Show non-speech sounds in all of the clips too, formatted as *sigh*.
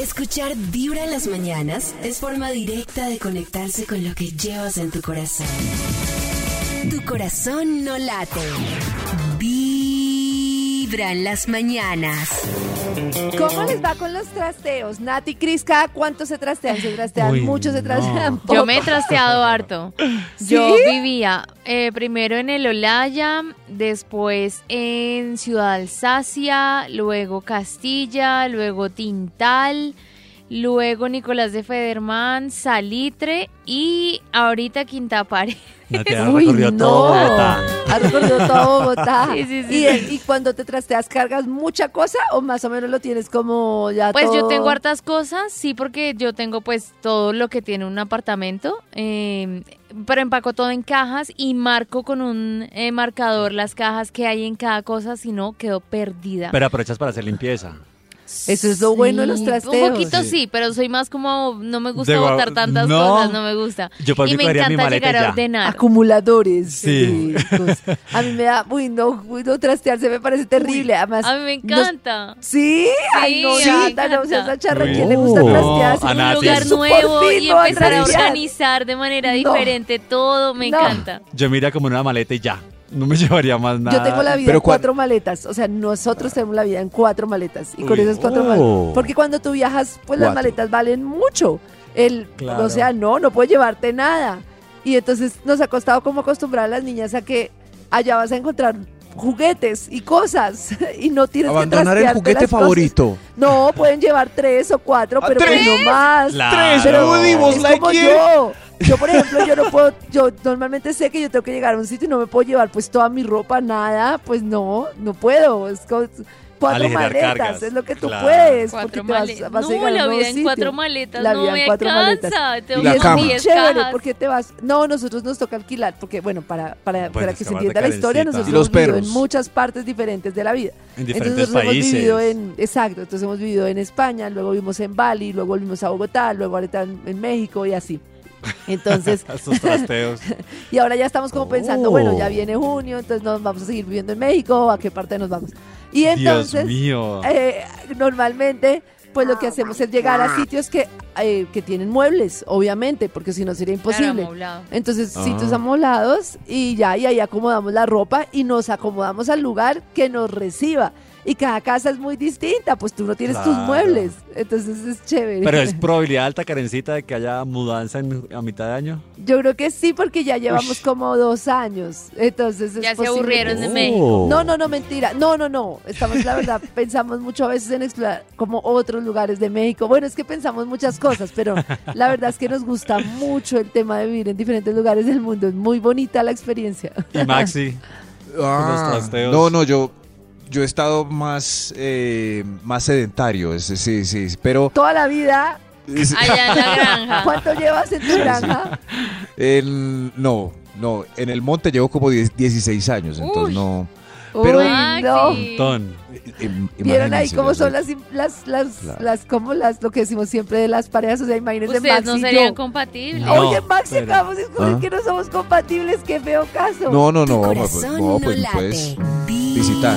Escuchar Vibra en las mañanas es forma directa de conectarse con lo que llevas en tu corazón. Tu corazón no late. Vibra en las mañanas. ¿Cómo les va con los trasteos? Nati, Cris, ¿cada cuánto se trastean? ¿Se trastean Uy, mucho? ¿Se trastean no. poco? Yo me he trasteado harto. ¿Sí? Yo vivía eh, primero en el Olaya, después en Ciudad Alsacia, luego Castilla, luego Tintal, luego Nicolás de Federman, Salitre y ahorita Quintapare. Nati ha Uy, recorrido no. todo Bogotá. Has recorrido todo Bogotá. *laughs* Sí, sí, sí, ¿Y, cuando te trasteas, cargas mucha cosa o más o menos lo tienes como ya Pues yo tengo hartas cosas, sí, porque yo tengo pues todo lo que tiene un apartamento, eh, pero empaco todo en cajas y marco con un eh, marcador las cajas que hay en cada cosa, si no quedo perdida. Pero aprovechas para hacer limpieza. Eso es lo bueno de los Sí, trasteos. Un poquito Sí. sí. pero soy más como, no me gusta botar tantas No. cosas, no me gusta. Yo por y me encanta llegar a ordenar. Acumuladores. Sí. A mí me da, uy, no, uy, no trastearse me parece terrible. Además, A mí me nos- encanta. Sí, ay no, Sí, a mí me Nata, no seas encanta. la charra, Uy. ¿quién le gusta No, trastearse? a un lugar nuevo y a empezar a organizar de manera No. diferente todo, me No. encanta. Yo me iría como en una maleta y ya. No me *laughs* llevaría más nada. Yo tengo la vida Pero en cua- cuatro maletas. O sea, nosotros tenemos la vida en cuatro maletas. Y con esas cuatro Oh. maletas. Porque cuando tú viajas, pues las maletas valen mucho. El, Claro. O sea, no, no puedes llevarte nada. Y entonces nos ha costado como acostumbrar a las niñas a que allá vas a encontrar juguetes y cosas. *laughs* y no tienes Abandonar que el trastearte juguete las cosas. favorito. No, pueden llevar tres o cuatro, ¿Ah, pero pues tres? no más. Claro. Pero Rudy, vos es like como yo. Yo, por ejemplo, yo no puedo, yo normalmente sé que yo tengo que llegar a un sitio y no me puedo llevar pues toda mi ropa, nada, pues no, no puedo. Es como cuatro Aligerar maletas, cargas. es lo que tú Claro. puedes. Cuatro porque te vas- maletas. No, llegar a la vida en sitio. cuatro maletas La no vida en me cuatro maletas. alcanza. Y la es cama. muy 10 chévere porque te vas. No, nosotros nos toca alquilar, porque bueno, para, para, Pues, para que se entienda la historia, nosotros hemos vivido en perros. muchas partes diferentes de la vida. En Entonces diferentes hemos países. vivido en, exacto, entonces hemos vivido en España, luego vivimos en Bali, luego volvimos a Bogotá, luego ahorita en, en México y así. *laughs* Entonces, Estos trasteos. *laughs* y ahora ya estamos como pensando, Oh. bueno, ya viene junio, entonces nos vamos a seguir viviendo en México, ¿a qué parte nos vamos? Y entonces, Dios mío. eh, normalmente, pues lo que hacemos es llegar a sitios que, eh, que tienen muebles, obviamente, porque si no sería imposible. Entonces, Ah. sitios amoblados y ya, y ahí acomodamos la ropa y nos acomodamos al lugar que nos reciba. Y cada casa es muy distinta, pues tú no tienes tus muebles. Entonces es chévere. Pero *laughs* es probabilidad alta, Karencita, de que haya mudanza en, a mitad de año. Yo creo que sí, porque ya llevamos como dos años. Entonces es Ya se posible aburrieron de sí. México. No, no, no, mentira. No, no, no. Estamos, la verdad, *laughs* pensamos mucho a veces en explorar como otros lugares de México. Bueno, es que pensamos muchas cosas, pero la verdad es que nos gusta mucho el tema de vivir en diferentes lugares del mundo. Es muy bonita la experiencia. Y Maxi. *laughs* Ah, trasteos. no, no, yo, yo he estado más, eh, más sedentario, ese, sí, sí, pero Toda la vida. es- Allá en la granja. *laughs* ¿Cuánto llevas en tu granja? en- no, no, en el monte llevo como 10 16 años, entonces Uy. no. Pero- Uy, no. Montón. im- ¿Vieron ahí cómo son las, las, las, Claro. las, como las, lo que decimos siempre de las parejas? O sea, imagínense Ustedes Max no y serían yo. compatibles. No. Oye, Max, pero- acabamos de descubrir ¿Ah? que no somos compatibles. Qué feo caso. No, no, Tu no, pues, no, no pues late. puedes visitar.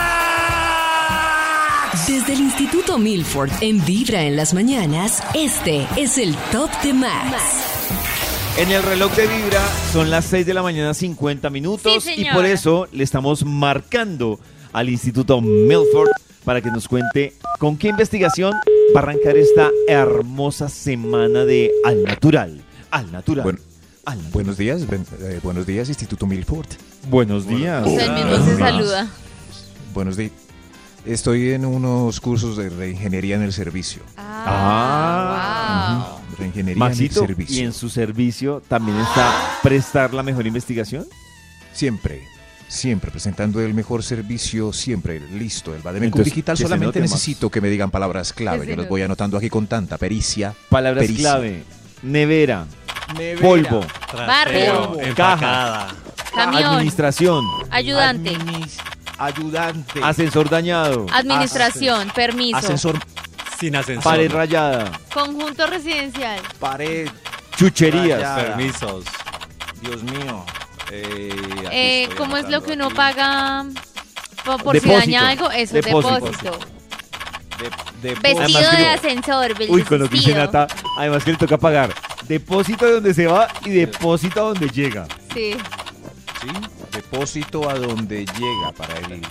Desde el Instituto Milford en Vibra en las mañanas, este es el Top de Max. En el reloj de Vibra son las 6 de la mañana 50 minutos Sí, y por eso le estamos marcando al Instituto Milford para que nos cuente con qué investigación va a arrancar esta hermosa semana de Al Natural. Al Natural. Bueno, Al Natural. Buenos días, ben- eh, buenos días, Instituto Milford. Buenos días. O sea, el mismo se saluda. Buenos días. Estoy en unos cursos de reingeniería en el servicio. Ah. wow. Reingeniería Maxito, en el servicio. ¿y en su servicio también está prestar la mejor investigación? Siempre, siempre presentando el mejor servicio, siempre listo. El Bademecum Digital solamente más. necesito que me digan palabras clave. Yo los note. voy anotando aquí con tanta pericia. Palabras Pericia. clave. Nevera. Polvo. Barrio. empacada. Camión. Administración. Ayudante. Ayudante. Ascensor dañado. Administración. Permiso. ascensor. Sin ascensor. Pared rayada. Conjunto residencial. Pared. Chucherías. Rayada. Permisos. Dios mío. Eh, Eh, ¿Cómo es lo que uno aquí. paga po- por si Depósito. daña algo? Eso, Depósito. depósito. De- de- Vestido Además de ascensor. Uy, con lo que dice vestido. Nata, además que le toca pagar depósito de donde se va y depósito a donde llega. Sí. Sí, depósito a donde llega para el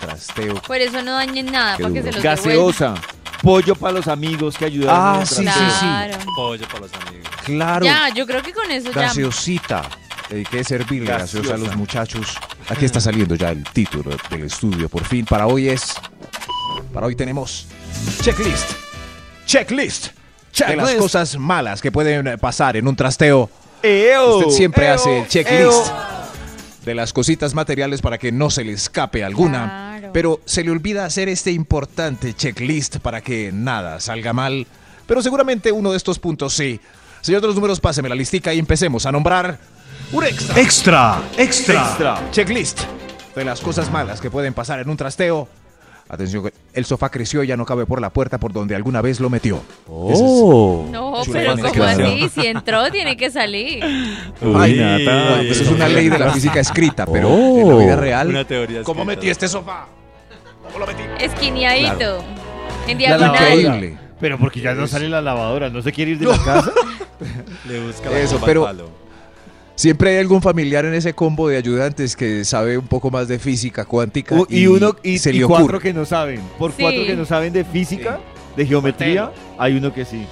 trasteo. Por eso no dañen nada, Qué para que se los devuelvan. Gaseosa, pollo para los amigos que ayudan. Ah, el sí, sí, sí. Claro. Pollo para los amigos. Claro. Ya, yo creo que con eso ya. Gaseosita. Hay que servirle gaseosa a los Gaseosa. muchachos. Aquí está saliendo ya el título del estudio. Por fin, para hoy es. Para hoy tenemos. Checklist. Checklist. De las Checklist. cosas malas que pueden pasar en un trasteo. Eo, Usted siempre eo, hace el checklist eo. De las cositas materiales para que no se le escape alguna. Claro. Pero se le olvida hacer este importante checklist para que nada salga mal. Pero seguramente uno de estos puntos sí. Señor de los números, páseme la listica y empecemos a nombrar un extra. Extra, extra. Extra. Checklist de las cosas malas que pueden pasar en un trasteo. Atención, que el sofá creció y ya no cabe por la puerta por donde alguna vez lo metió. Oh. No, Chula, pero como así, si entró tiene que salir. Ay, Nata. Ay, eso es una ley de la *laughs* física escrita, pero en la vida real. Una teoría ¿Cómo escrita. metí este sofá? ¿Cómo lo metí? Esquineadito. En La diagonal. Increíble. Pero porque ya no sale la lavadora, ¿no se quiere ir de la *laughs* casa? Le busca la Eso, pero- palo. Siempre hay algún familiar en ese combo de ayudantes que sabe un poco más de física cuántica. U- y, uno y, se y le cuatro ocurre. que no saben. Por Sí. cuatro que no saben de física, de geometría, hay uno que sí.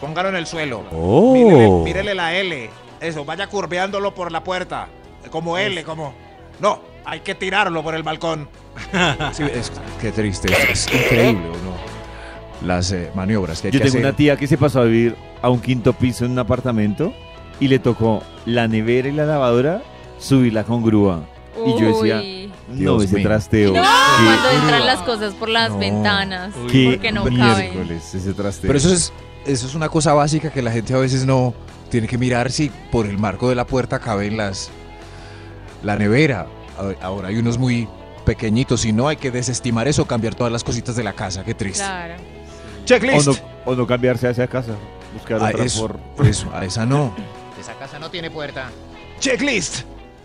Póngalo en el suelo. Oh. Mírele, mírele la L. Eso, vaya curveándolo por la puerta. Como L, como. No, hay que tirarlo por el balcón. *laughs* Sí, es, qué triste, es, es increíble, ¿o no? Las eh, maniobras que hay Yo que tengo hacer. una tía que se pasó a vivir a un quinto piso en un apartamento y le tocó la nevera y la lavadora subirla con grúa. Y yo decía, no, Dios ese mío. trasteo. No, cuando entran las cosas por las No. ventanas. Uy. qué Porque no caben. miércoles ese trasteo. Pero eso es, eso es una cosa básica que la gente a veces no tiene que mirar si por el marco de la puerta caben las. La nevera. A- Ahora hay unos muy pequeñitos y no hay que desestimar eso, cambiar todas las cositas de la casa. Qué triste. Claro. o, Checklist. no, o no cambiarse hacia casa. Buscar Ah, otra eso, por... eso, a esa no. *laughs* Esa casa no tiene puerta. Checklist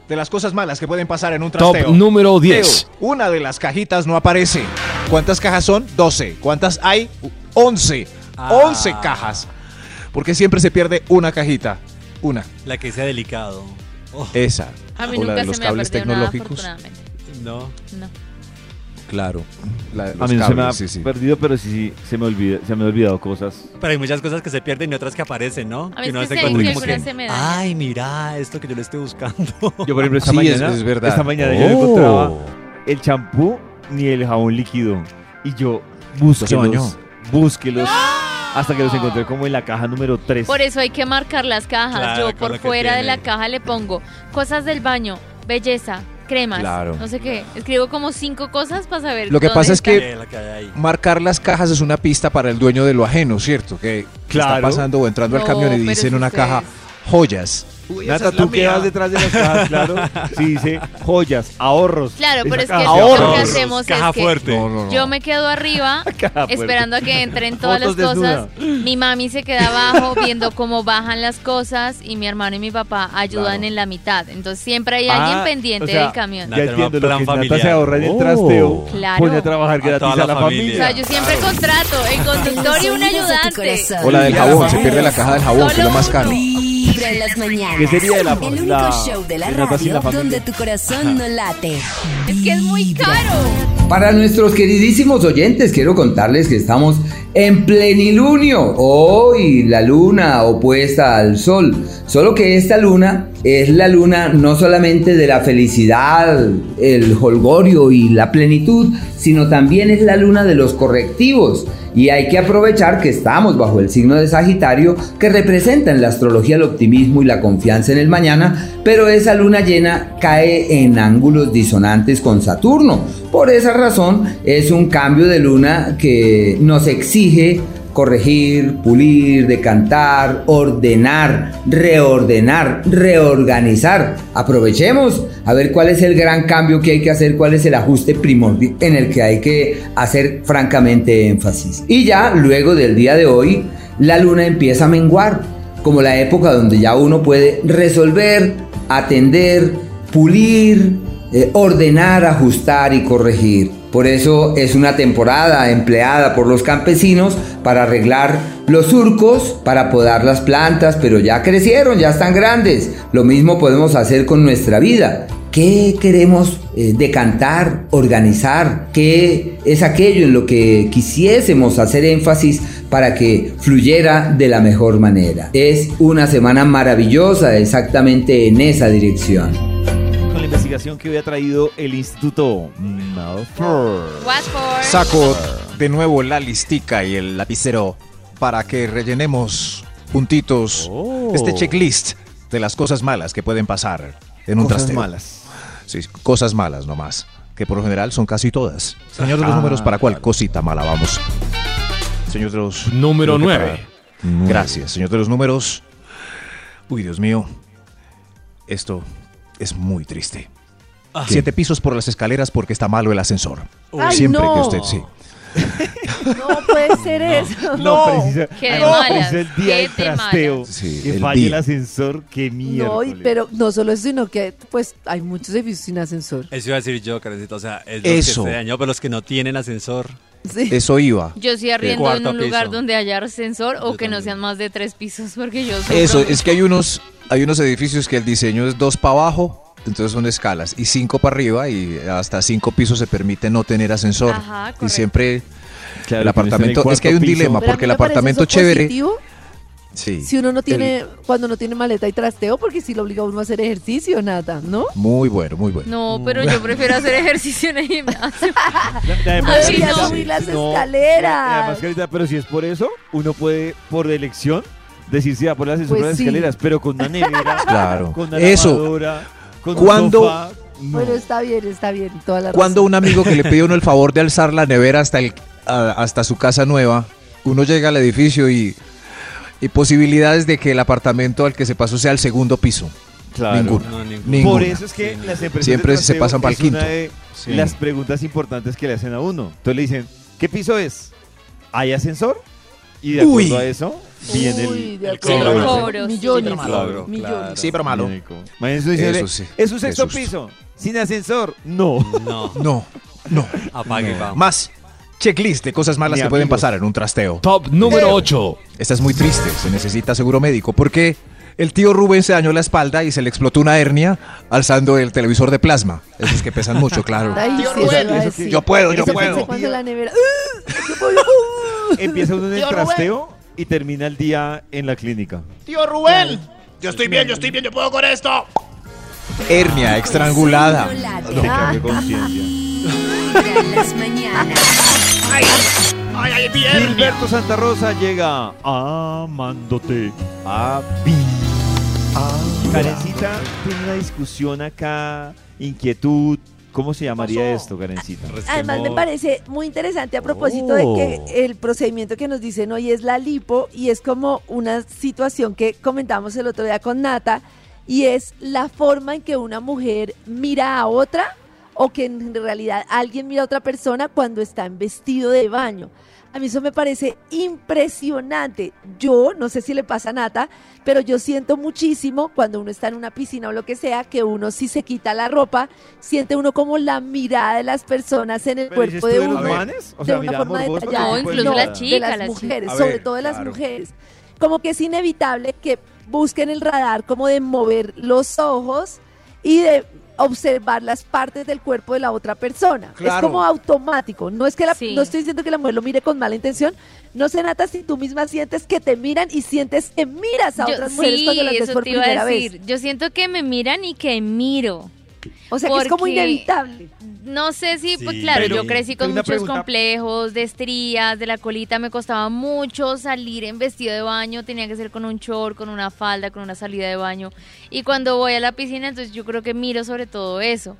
de las cosas malas que pueden pasar en un Top trasteo. número 10. Una de las cajitas no aparece. ¿Cuántas cajas son? 12. ¿Cuántas hay? 11. Ah. 11 cajas. Porque siempre se pierde una cajita. Una. La que sea delicado. Oh, Esa. A mí o la de los se me ha cables nada, tecnológicos. no. No. Claro. La de A los mí no se me ha cables, sí, sí. perdido, pero sí se me, olvida, se me han olvidado cosas. Pero hay muchas cosas que se pierden y otras que aparecen, ¿no? A mí es uno que se sé encuentra que como algunas se me dañan. Ay, mira, esto que yo le estoy buscando. *laughs* Yo, por ejemplo, esta Sí, es- mañana, es verdad. esta mañana yo no encontraba el champú ni el jabón líquido. Y yo bañó. búsquelos, búsquelos, hasta que los encontré como en la caja número 3. Por eso hay que marcar las cajas. Claro, Yo con por lo que fuera de la caja le pongo cosas del baño, belleza, cremas, Claro. no sé qué. Escribo como cinco cosas para saber. Lo que dónde pasa es está. que- la que hay ahí. Marcar las cajas es una pista para el dueño de lo ajeno, ¿cierto? Que Claro. está pasando o entrando al camión y dice en una ustedes- caja joyas. Nata, tú que vas detrás de las cajas, claro. Sí, dice joyas, ahorros. Claro, pero es que lo que ahorros. hacemos Caja es que fuerte. No, no, no. yo me quedo arriba *laughs* esperando a que entren todas las cosas. Mi mami se queda abajo viendo cómo bajan las cosas y mi hermano y mi papá ayudan Claro. en la mitad. Entonces siempre hay alguien Ah, pendiente o sea, del camión. Ya entiendo lo que Nata se ahorra en el Oh. trasteo. Claro. Pone a trabajar A gratis toda a la familia. familia. O sea, yo siempre contrato el conductor y un ayudante. O la del jabón, se pierde la caja del jabón, que es lo más caro. Vibra en las mañanas. ¿Qué sería la- El único la- show de la radio la donde tu corazón no late. Es que es muy caro. Para nuestros queridísimos oyentes, quiero contarles que estamos en plenilunio. Hoy la luna opuesta al sol. Solo que esta luna es la luna no solamente de la felicidad, el holgorio y la plenitud, sino también es la luna de los correctivos. Y hay que aprovechar que estamos bajo el signo de Sagitario, que representa en la astrología el optimismo y la confianza en el mañana, pero esa luna llena cae en ángulos disonantes con Saturno. Por esa razón es un cambio de luna que nos exige corregir, pulir, decantar, ordenar, reordenar, reorganizar. Aprovechemos a ver cuál es el gran cambio que hay que hacer, cuál es el ajuste primordial en el que hay que hacer francamente énfasis. Y ya luego del día de hoy, la luna empieza a menguar, como la época donde ya uno puede resolver, atender, pulir, eh, ordenar, ajustar y corregir. Por eso es una temporada empleada por los campesinos para arreglar los surcos, para podar las plantas, pero ya crecieron, ya están grandes. Lo mismo podemos hacer con nuestra vida. ¿Qué queremos eh, decantar, organizar? ¿Qué es aquello en lo que quisiésemos hacer énfasis para que fluyera de la mejor manera? Es una semana maravillosa exactamente en esa dirección investigación que hoy ha traído el Instituto. Watford. Saco de nuevo la listica y el lapicero para que rellenemos puntitos Oh. este checklist de las cosas malas que pueden pasar en un Cosas malas. Sí, cosas malas nomás, que por lo general son casi todas. Señor de los Ah, números, ¿para cuál cosita mala vamos? Señor de los... Número creo que nueve. para- Gracias, señor de los números. Uy, Dios mío. Esto es muy triste. Siete pisos por las escaleras porque está malo el ascensor. Ay, Siempre que no. usted, sí. No puede ser eso. No, precisa. Qué además, malas, precisa el día qué del trasteo. Sí, que el falle el día. ascensor, qué mierda. No, pero no solo eso, sino que pues hay muchos edificios sin ascensor. Eso iba a decir yo, Karencita. O sea, es los Eso. que se dañó, pero los que no tienen ascensor. Sí. Eso iba. Yo sí arriendo en un lugar piso. donde haya ascensor o Yo que no también. sean más de tres pisos porque yo Eso, es que hay unos, hay unos edificios que el diseño es dos para abajo, entonces son escalas, y cinco para arriba, y hasta cinco pisos se permite no tener ascensor. Ajá, y siempre Claro, el el apartamento, es que hay un piso. dilema, Pero porque el apartamento chévere, positivo sí, Si uno no el- tiene, cuando no tiene maleta y trasteo, porque si lo obliga a uno a hacer ejercicio, nada, ¿no? muy bueno, muy bueno. No, pero yo prefiero hacer ejercicio en el gimnasio. *laughs* Además, Ay, Debería no. subir las No, escaleras. Además, Carita, pero si es por eso, uno puede, por elección, decir si va por las ascensor Pues por las sí. escaleras, pero con una nevera, Claro. con una Eso. lavadora, con ¿Cuándo- un sofá. no. Bueno, está bien, está bien, toda la Cuando razón. un amigo que le pide a uno el favor de alzar la nevera hasta, el, a- hasta su casa nueva, uno llega al edificio y, y posibilidades de que el apartamento al que se pasó sea el segundo piso. Claro. No, Ninguna. Por eso es que Sí, las empresas Siempre se pasan es una quinto. de Sí. las preguntas importantes que le hacen a uno. Entonces le dicen, ¿qué piso es? ¿Hay ascensor? Y de acuerdo Uy. a eso, viene Uy, el, de el acuerdo. cobro. cobro. Cobro, sí. Millones. Claro, millones. claro. Sí, pero malo. Eso sí. ¿Es un sexto piso? ¿Sin ascensor? No. No, *laughs* No, no. apague, vamos. Más checklist de cosas malas que pueden pasar en un trasteo. Top número 8. Esta es muy triste, se necesita seguro médico porque el tío Rubén se dañó la espalda y se le explotó una hernia alzando el televisor de plasma. Esos que pesan mucho, *laughs* claro. Ay, Tío sí, Rubén, Yo puedo, yo puedo. *laughs* Empieza uno en el Tío Rubén. trasteo y termina el día en la clínica. Tío Rubén. Yo estoy bien, yo estoy bien, yo puedo con esto. Hernia estrangulada. No, qué conciencia. Las mañanas. Ay, ay, ay, mi hernia. Gilberto Santa Rosa llega amándote a mí. Karencita tiene una discusión acá, inquietud. ¿Cómo se llamaría esto, Karencita? Además me parece muy interesante a propósito de Oh. que el procedimiento que nos dicen hoy es la lipo y es como una situación que comentamos el otro día con Nata y es la forma en que una mujer mira a otra o que en realidad alguien mira a otra persona cuando está en vestido de baño. A mí eso me parece impresionante. Yo, no sé si le pasa a Nata, pero yo siento muchísimo cuando uno está en una piscina o lo que sea, que uno si se quita la ropa, siente uno como la mirada de las personas en el ¿Pero dices cuerpo de de los uno manes? O de sea, una mira, forma detallada. No, ¿qué puede incluso ser? la de chica, las la mujeres, sobre todo de las claro. mujeres. Como que es inevitable que busquen el radar como de mover los ojos y de observar las partes del cuerpo de la otra persona. Claro. Es como automático. No es que la, Sí. no estoy diciendo que la mujer lo mire con mala intención. No se nata si tú misma sientes que te miran y sientes que miras a Yo- otras mujeres sí, cuando las ves por primera vez. Yo siento que me miran y que miro. O sea que es como inevitable. No sé si, pues claro, pero- yo crecí con muchos pregunta. complejos de estrías, de la colita, me costaba mucho salir en vestido de baño, tenía que ser con un short, con una falda, con una salida de baño. Y cuando voy a la piscina, entonces yo creo que miro sobre todo eso.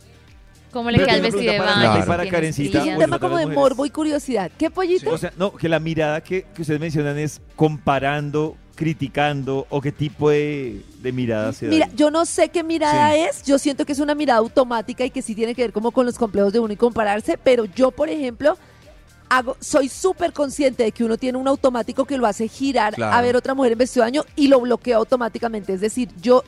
Cómo le Pero queda el vestido de baño. para- Karencita, Es un tema como de morbo y curiosidad. ¿Qué pollito? O sea, no, que la mirada que, que ustedes mencionan es comparando, criticando o qué tipo de, de mirada se da. Mira, yo no sé qué mirada Sí. es, yo siento que es una mirada automática y que sí tiene que ver como con los complejos de uno y compararse, pero yo, por ejemplo, hago, soy súper consciente de que uno tiene un automático que lo hace girar Claro. a ver otra mujer en vestido de baño y lo bloquea automáticamente. Es decir, yo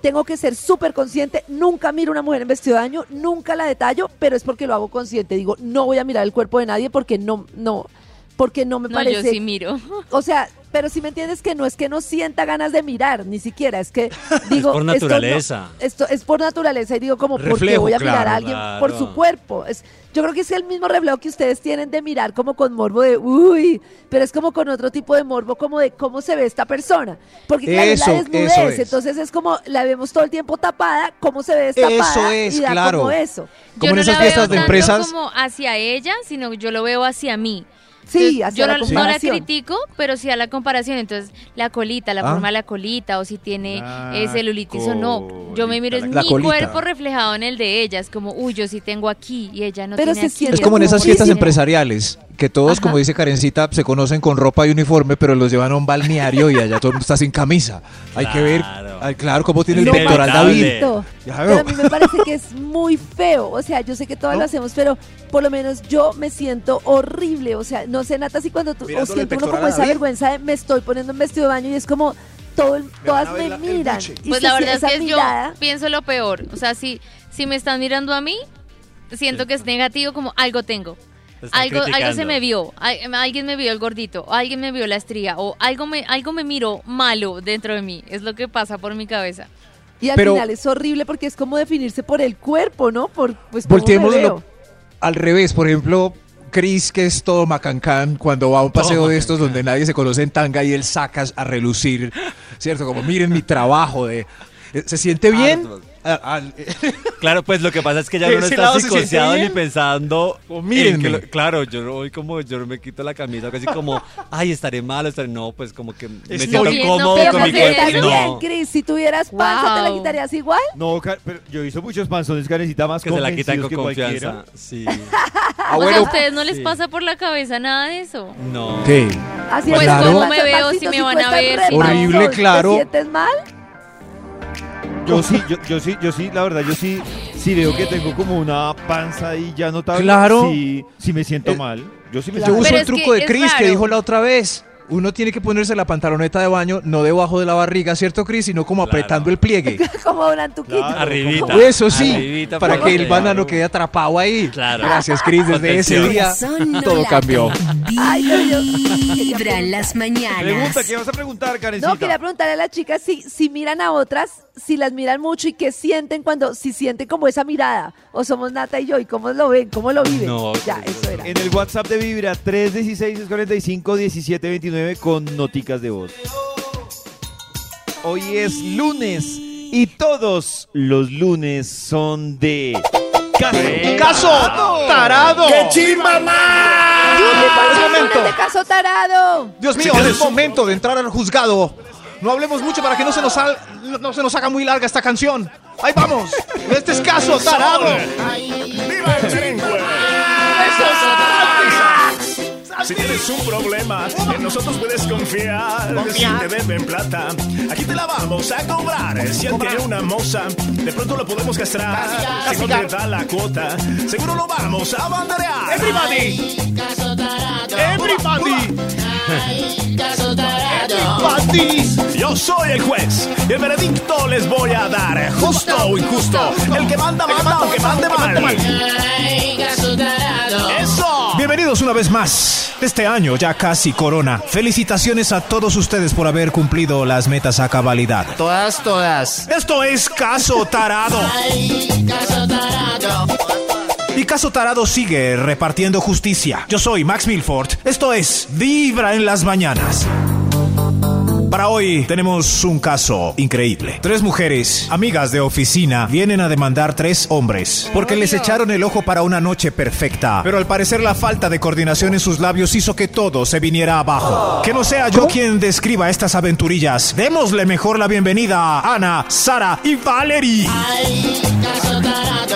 tengo que ser súper consciente, nunca miro una mujer en vestido de baño, nunca la detallo, pero es porque lo hago consciente. Digo, no voy a mirar el cuerpo de nadie porque no, no, porque no me No, parece yo sí miro. o sea, pero si me entiendes que no es que no sienta ganas de mirar, ni siquiera, es que *laughs* digo... por esto no- naturaleza. Esto, es por naturaleza y digo como, ¿por qué Reflejo, voy a mirar a alguien por su cuerpo? Es, yo creo que es el mismo reflejo que ustedes tienen de mirar como con morbo de, uy, pero es como con otro tipo de morbo, como de cómo se ve esta persona. Porque claro, es Eso, la eso desnudez, es. entonces es como, la vemos todo el tiempo tapada, cómo se ve destapada Eso es, y da claro. como eso. Como yo en no esas la fiestas veo de tanto empresas. como hacia ella, sino que yo lo veo hacia mí. Sí, Entonces, yo la no, no la critico, pero sí a la comparación. Entonces, la colita, la Ah. forma de la colita, o si tiene eh, celulitis o no. Yo me miro es mi colita. cuerpo reflejado en el de ella. Es como, uy, yo sí tengo aquí y ella no Pero tiene se aquí. siente Es como en esas fiestas empresariales, que todos, como dice Karencita, se conocen con ropa y uniforme, pero los llevan a un balneario y allá todo el mundo está sin camisa. Hay que ver, Claro. ay, claro, cómo tiene el pectoral. David. Pero a mí me parece que es muy feo. O sea, yo sé que todas ¿No? lo hacemos, pero por lo menos yo me siento horrible. O sea, no sé, Nata, si cuando tú, o siento uno como esa David. vergüenza de me estoy poniendo en vestido de baño y es como todo el- todas me la- miran. Y Pues la verdad es esa que yo mirada. pienso lo peor. O sea, si, si me están mirando a mí, siento que es negativo, como algo tengo. Algo, algo se me vio, al- alguien me vio el gordito, o alguien me vio la estría, o algo me, algo me miró malo dentro de mí. Es lo que pasa por mi cabeza. Y al Pero- final es horrible porque es como definirse por el cuerpo, ¿no? Por, pues, ¿cómo me Volteémoslo al revés, por ejemplo, Chris, que es todo macancán, cuando va a un paseo Todo de estos donde nadie se conoce en tanga y él sacas a relucir, ¿cierto? Como miren mi trabajo de... ¿Se siente bien? Harto. Ah, ah, *laughs* Claro, pues lo que pasa es que ya uno no está psicoseado ni pensando. En que lo- claro, yo voy como, yo me quito la camisa, casi como, *laughs* ay, estaré mal, estaré. No, pues como que me siento bien, cómodo con pues mi estás cuerpo. Bien, No, Cris. Si tuvieras panza, ¿te la quitarías igual? No, pero yo hice muchos panzones, Karencita, más que se la quitan con que confianza. Sí. *laughs* ah, o sea, ¿a ustedes no les sí. pasa por la cabeza nada de eso? No. ¿qué? Así Pues, es, claro. ¿cómo ¿cómo me veo? Si me van a ver. Horrible, claro. ¿Te sientes mal? Yo sí, yo, yo sí, yo sí, la verdad, yo sí, sí veo que tengo como una panza ahí ya notable. Claro. Sí, sí me siento Eh, mal. Yo sí me Yo uso Pero el truco de Chris que dijo la otra vez. Uno tiene que ponerse la pantaloneta de baño no debajo de la barriga, ¿cierto, Chris? Sino como Claro. apretando el pliegue. *laughs* Como un antuquito. Claro. Arribita. Eso sí, Arribita, para que el banano quede atrapado ahí. Claro. Gracias, Chris. Desde ese día no todo late, cambió. Vibra en las mañanas. Pregunta, ¿qué vas a preguntar, Karencita? No, quería preguntarle a las chicas si, si miran a otras, si las miran mucho y qué sienten cuando, si sienten como esa mirada, o somos Nata y yo, y cómo lo ven, cómo lo viven. No, ya, eso era. En el WhatsApp de Vibra 316-645-1729 con noticas de voz. Hoy es lunes y todos los lunes son de caso. ¡Caso tarado! ¡Qué chimba Juli, ¿cuál es el momento. lunes de caso tarado? Dios mío, es momento de entrar al juzgado. No hablemos mucho para que no se nos, sal- no- se nos haga muy larga esta canción. Ahí vamos. Este es caso tarado. ¡Viva el! Si tienes un problema, en nosotros puedes confiar. Si te deben plata, aquí te la vamos a cobrar. Si él tiene una moza, de pronto lo podemos castrar. Si no te da la cuota, seguro lo vamos a banderear. Everybody, everybody, everybody. Yo soy el juez y el veredicto les voy a dar. Justo o injusto, el que manda, manda, aunque mande mal. Bienvenidos Bienvenidos una vez más. Este año ya casi corona. Felicitaciones a todos ustedes por haber cumplido las metas a cabalidad. Todas, todas. Esto es Caso Tarado. Y Caso Tarado sigue repartiendo justicia. Yo soy Max Milford. Esto es Vibra en las mañanas. Para hoy tenemos un caso increíble. Tres mujeres, amigas de oficina, vienen a demandar tres hombres porque les echaron el ojo para una noche perfecta. Pero al parecer la falta de coordinación en sus labios hizo que todo se viniera abajo. Que no sea yo quien describa estas aventurillas. Démosle mejor la bienvenida a Ana, Sara y Valerie.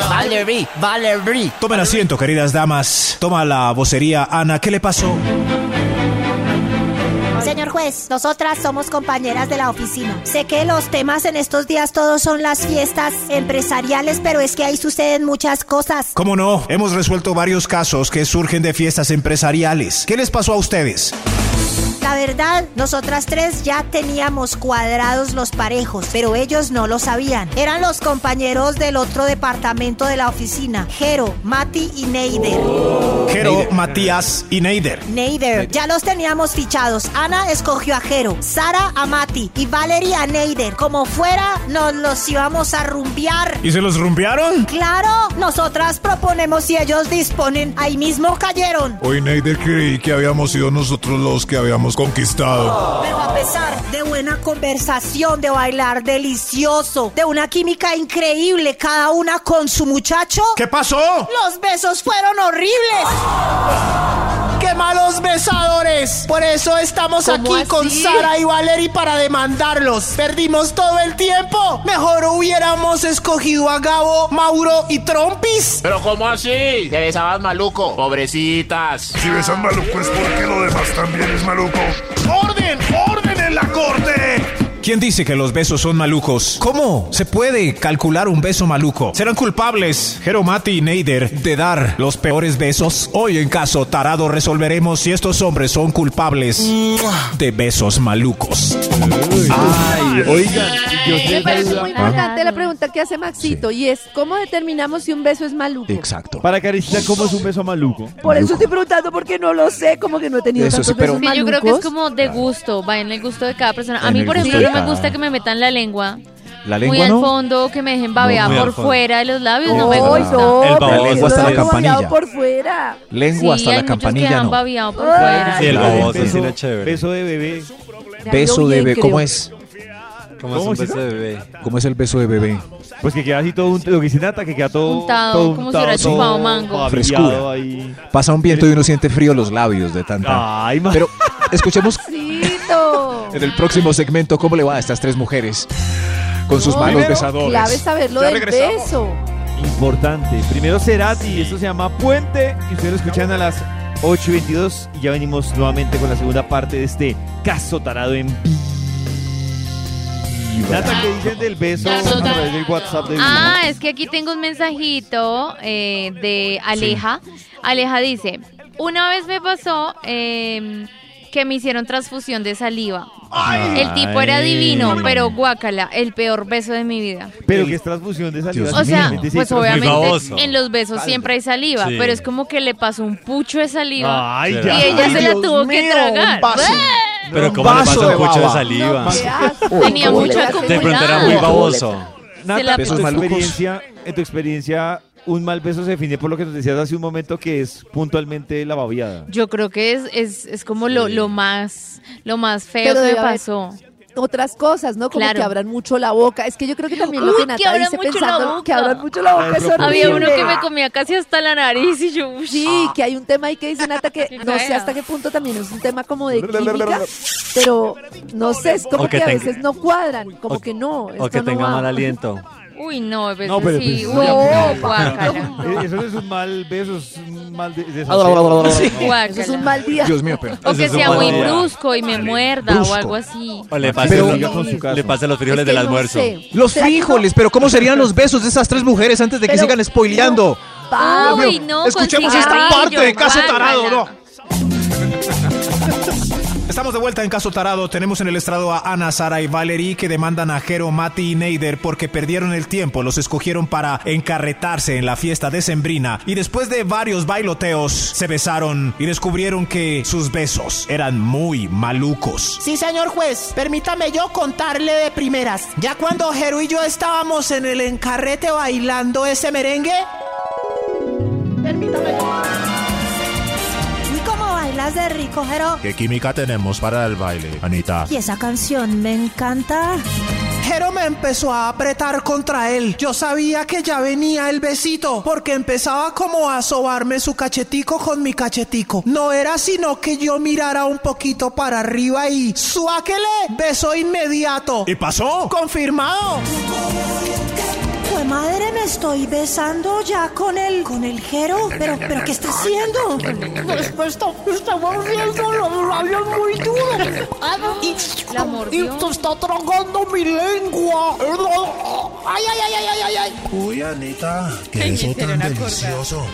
Valerie, Valerie. Tomen asiento, queridas damas. Toma la vocería, Ana. ¿Qué le pasó? Señor juez, nosotras somos compañeras de la oficina. Sé que los temas en estos días todos son las fiestas empresariales, pero es que ahí suceden muchas cosas. ¿Cómo no? Hemos resuelto varios casos que surgen de fiestas empresariales. ¿Qué les pasó a ustedes? La verdad, nosotras tres ya teníamos cuadrados los parejos, pero ellos no lo sabían. Eran los compañeros del otro departamento de la oficina, Jero, Mati y Neider. Jero, Matías y Neider. Neider, ya los teníamos fichados. Ana escogió a Jero, Sara a Mati y Valerie a Neider. Como fuera, nos los íbamos a rumbear. ¿Y se los rumbearon? Claro, nosotras proponemos y ellos disponen. Ahí mismo cayeron. Hoy Neider creí que habíamos sido nosotros los que habíamos conquistado. Pero a pesar de buena conversación, de bailar delicioso, de una química increíble, cada una con su muchacho. ¿Qué pasó? Los besos fueron horribles. ¡Qué malos besadores! Por eso estamos ¿Cómo aquí con? Sara y Valerie para demandarlos. Perdimos todo el tiempo. Mejor hubiéramos escogido a Gabo, Mauro y Trompis. Pero ¿cómo así? Te besabas maluco. Pobrecitas. Si besan maluco es porque lo demás también es maluco. ¡Orden! ¡Orden en la corte! ¿Quién dice que los besos son malucos? ¿Cómo se puede calcular un beso maluco? ¿Serán culpables Jeromati y Neider de dar los peores besos? Hoy en caso tarado resolveremos si estos hombres son culpables de besos malucos. Ay, oigan, yo Me parece muy importante la pregunta que hace Maxito y es ¿cómo determinamos si un beso es maluco? Exacto. Para Karencita, ¿cómo es un beso maluco? Por eso estoy preguntando porque no lo sé, como que no he tenido Eso tantos sí, pero- besos Sí, yo creo que es malucos. como de gusto, va en el gusto de cada persona. A En mí, el por gusto ejemplo, de no me cada- gusta que me metan la lengua La muy lengua al no. fondo, que me dejen babear muy al por fuera de los labios, no me Ay, gusta. no, El pero baboso eso hasta la campanilla. por fuera. Lengua sí, hasta la campanilla no. babeado por Ay. fuera. Sí, el beso, sí era chévere. beso de bebé. Beso de bebé. ¿Cómo es? ¿Cómo es ¿Cómo un se beso de bebé? ¿Cómo es el beso de bebé? Pues que queda así todo, un- lo que dice Nata, que queda todo Untado, todo como si hubiera untado, chupado todo mango. Frescura. ahí. Pasa un viento y uno siente frío los labios de tanta. Ay, ma- Pero escuchemos *laughs* Maxito. En el próximo segmento cómo le va a estas tres mujeres con sus No, manos primero, besadores. Clave saber lo Ya del regresamos. beso. Importante. Primero Cerati, esto se llama Puente. Y ustedes lo escuchan a las 8 y 22. Y ya venimos nuevamente con la segunda parte de este caso tarado en. Nata, ¿qué dicen del beso a través del WhatsApp de Ah, es que aquí tengo un mensajito eh, de Aleja. Aleja dice, una vez me pasó eh, que me hicieron transfusión de saliva. El tipo era divino, pero guácala, el peor beso de mi vida. Pero que es transfusión de saliva. Dios O sea, pues obviamente en los besos siempre hay saliva, Sí. pero es como que le pasó un pucho de saliva Ay, Y ya. ella Ay, se la Dios tuvo que tragar. vaso. Pero Un ¿cómo le de un pucho de saliva? Tenía ¿Cómo mucha. De pronto era muy baboso. Nata, en tu experiencia, en tu experiencia, un mal beso se define por lo que nos decías hace un momento que es puntualmente la babiada. Yo creo que es, es, es como lo, lo más lo más feo Pero que me pasó. Otras cosas, ¿no? Como Claro. que abran mucho la boca. Es que yo creo que también lo que que Nata abran dice mucho la pensando boca. que abran mucho la boca Ay, pero horrible. Había uno que me comía casi hasta la nariz y yo, Sí, que hay un tema ahí que dice Nata que *laughs* no sé hasta qué punto también es un tema como de *laughs* química, pero no sé, es como O que que a veces no cuadran, como o- que no. O que no tenga va. mal aliento. *laughs* uy, no, veces No, pero sí, pues- uy, No, guácala. Eh, Eso no es un mal beso, es un mal de, de Sí. Guácala. Eso es un mal día. Dios mío, pero. O que sea muy día. brusco y me muerda Brusco. o algo así. O le pase, Pero- los, le pase los frijoles Es que del no almuerzo. sé. Los frijoles, pero ¿cómo serían los besos de esas tres mujeres antes de que Pero- sigan spoileando? Uy, no, con Escuchemos esta cigarrillo, parte de Caso guácala. Tarado, ¿no? Estamos de vuelta en Caso Tarado. Tenemos en el estrado a Ana, Sara y Valerie que demandan a Jero, Mati y Neider porque perdieron el tiempo. Los escogieron para encarretarse en la fiesta decembrina y después de varios bailoteos se besaron y descubrieron que sus besos eran muy malucos. Sí, señor juez, permítame yo contarle de primeras. Ya cuando Jero y yo estábamos en el encarrete bailando ese merengue. Permítame yo. ¿Y de rico, Jero? ¿Qué química tenemos para el baile, Anita? Y esa canción me encanta. Jero me empezó a apretar contra él. Yo sabía que ya venía el besito, porque empezaba como a sobarme su cachetico con mi cachetico. No era sino que yo mirara un poquito para arriba y suáquele, beso inmediato. ¿Y pasó? Confirmado. Pues madre, me estoy besando ya con el, con el Jero. Pero, pero, ¿qué está haciendo? Pues, pues está, está mordiendo los labios muy duros. Y, La y te está tragando mi lengua. Ay, ay, ay, ay, ay, ay, ay. Uy, Anita, qué beso tan delicioso.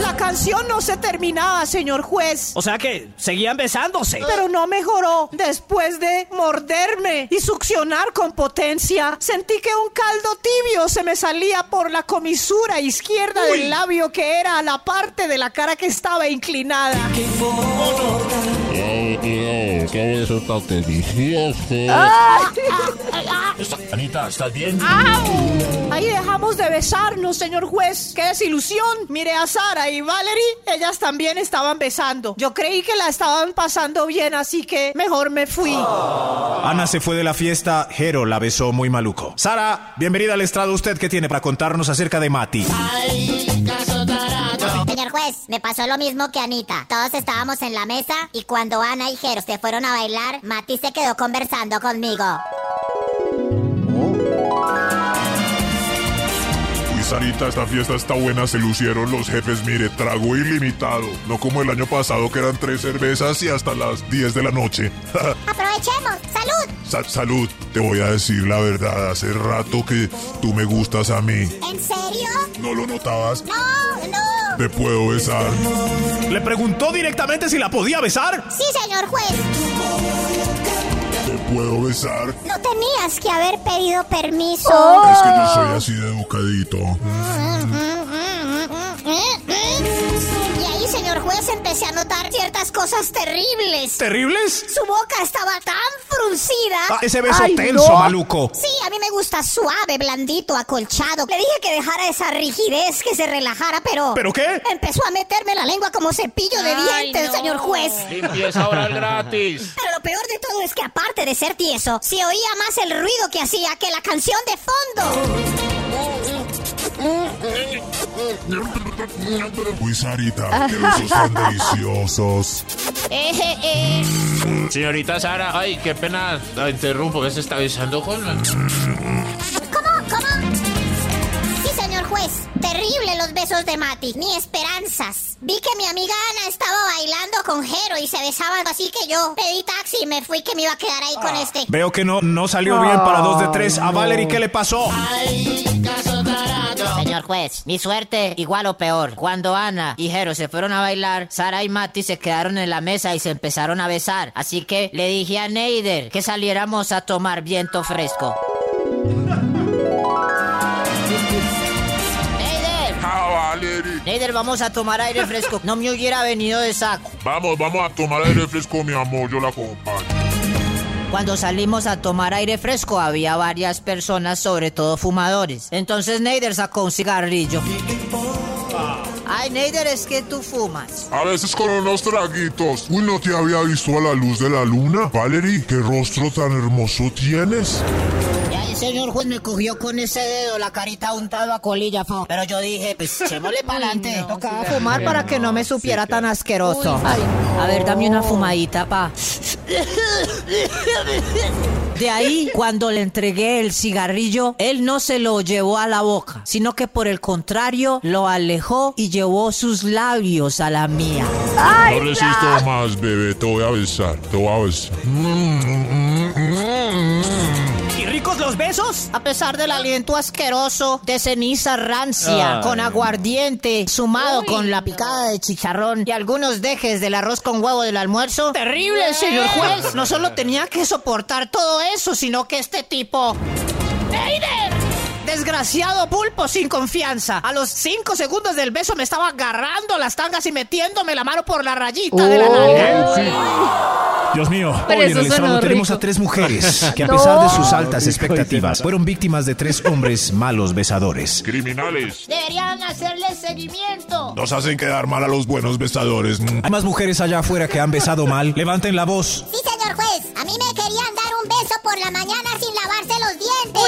La canción no se terminaba, señor juez. O sea que seguían besándose. Pero no mejoró. Después de morderme y succionar con potencia, sentí que un caldo tibio se me salía por la comisura izquierda del labio que era a la parte de la cara que estaba inclinada. Qué delicioso. *laughs* Anita, ¿estás bien? Ahí dejamos de besarnos, señor juez. ¡Qué desilusión! Miré a Sara y Valerie, ellas también estaban besando. Yo creí que la estaban pasando bien, así que mejor me fui. Ana se fue de la fiesta, Jero la besó muy maluco. Sara, bienvenida al estrado. ¿Usted qué tiene para contarnos acerca de Mati? Señor juez, me pasó lo mismo que Anita. Todos estábamos en la mesa y cuando Ana y Jero se fueron a bailar, Mati se quedó conversando conmigo. Sarita, esta fiesta está buena, se lucieron los jefes, mire, trago ilimitado. No como el año pasado que eran tres cervezas y hasta las 10 de la noche. *laughs* Aprovechemos. ¡Salud! Sa- salud, te voy a decir la verdad, hace rato que tú me gustas a mí. ¿En serio? ¿No lo notabas? No, no. Te puedo besar. ¿Le preguntó directamente si la podía besar? Sí, señor juez. ¿Te puedo besar? No tenías que haber pedido permiso. Es que yo soy así de educadito. Juez, empecé a notar ciertas cosas terribles. ¿Terribles? Su boca estaba tan fruncida. Ah, ese beso Ay, tenso, no. maluco. Sí, a mí me gusta suave, blandito, acolchado. Le dije que dejara esa rigidez, que se relajara, pero... ¿Pero qué? Empezó a meterme la lengua como cepillo de Ay, dientes, no. señor juez. Limpieza oral gratis. Pero lo peor de todo es que aparte de ser tieso, se oía más el ruido que hacía que la canción de fondo. Uy, Sarita, qué besos tan deliciosos. Señorita Sara, ay, qué pena la interrumpo, que se está besando con la... ¿Cómo? ¿Cómo? Sí, señor juez. Terrible los besos de Mati. Ni esperanzas. Vi que mi amiga Ana estaba bailando con Jero y se besaban, así que yo pedí taxi y me fui que me iba a quedar ahí con este. Veo que no, no salió bien para dos de tres. A Valerie, ¿qué le pasó? Señor juez, mi suerte igual o peor. Cuando Ana y Jero se fueron a bailar, Sara y Mati se quedaron en la mesa y se empezaron a besar. Así que le dije a Neider que saliéramos a tomar viento fresco. Neider, Ah, vamos a tomar aire fresco. No me hubiera venido de saco. Vamos, vamos a tomar aire fresco, mi amor, yo la acompaño. Cuando salimos a tomar aire fresco había varias personas, sobre todo fumadores. Entonces Neider sacó un cigarrillo. Ay, Neider, es que tú fumas. A veces con unos traguitos. Uy, no te había visto a la luz de la luna. Valerie, qué rostro tan hermoso tienes. Señor juez me cogió con ese dedo la carita untado a colilla, fo. Pero yo dije, pues *laughs* echémosle para adelante. Tocaba fumar para que no me supiera tan asqueroso. A ver, dame una fumadita, pa. De ahí, cuando le entregué el cigarrillo, él no se lo llevó a la boca, sino que por el contrario, lo alejó y llevó sus labios a la mía. no resisto más, bebé. Te voy a besar, te voy a besar. Y ricos los besos? A pesar del aliento asqueroso de ceniza rancia, Ay. con aguardiente, sumado con la picada de chicharrón y algunos dejes del arroz con huevo del almuerzo. Terrible, señor juez. No solo tenía que soportar todo eso, sino que este tipo... ¡Eider! Desgraciado pulpo sin confianza. A los cinco segundos del beso me estaba agarrando las tangas y metiéndome la mano por la rayita de la nalga. Dios mío, Pero hoy en el estrado tenemos rico. a tres mujeres *laughs* que a No. pesar de sus altas expectativas fueron víctimas de tres hombres malos besadores. Criminales. Deberían hacerle seguimiento. Nos hacen quedar mal a los buenos besadores. Mm. Hay más mujeres allá afuera que han besado mal. Levanten la voz. Sí, señor juez. A mí me querían dar un beso por la mañana sin dientes.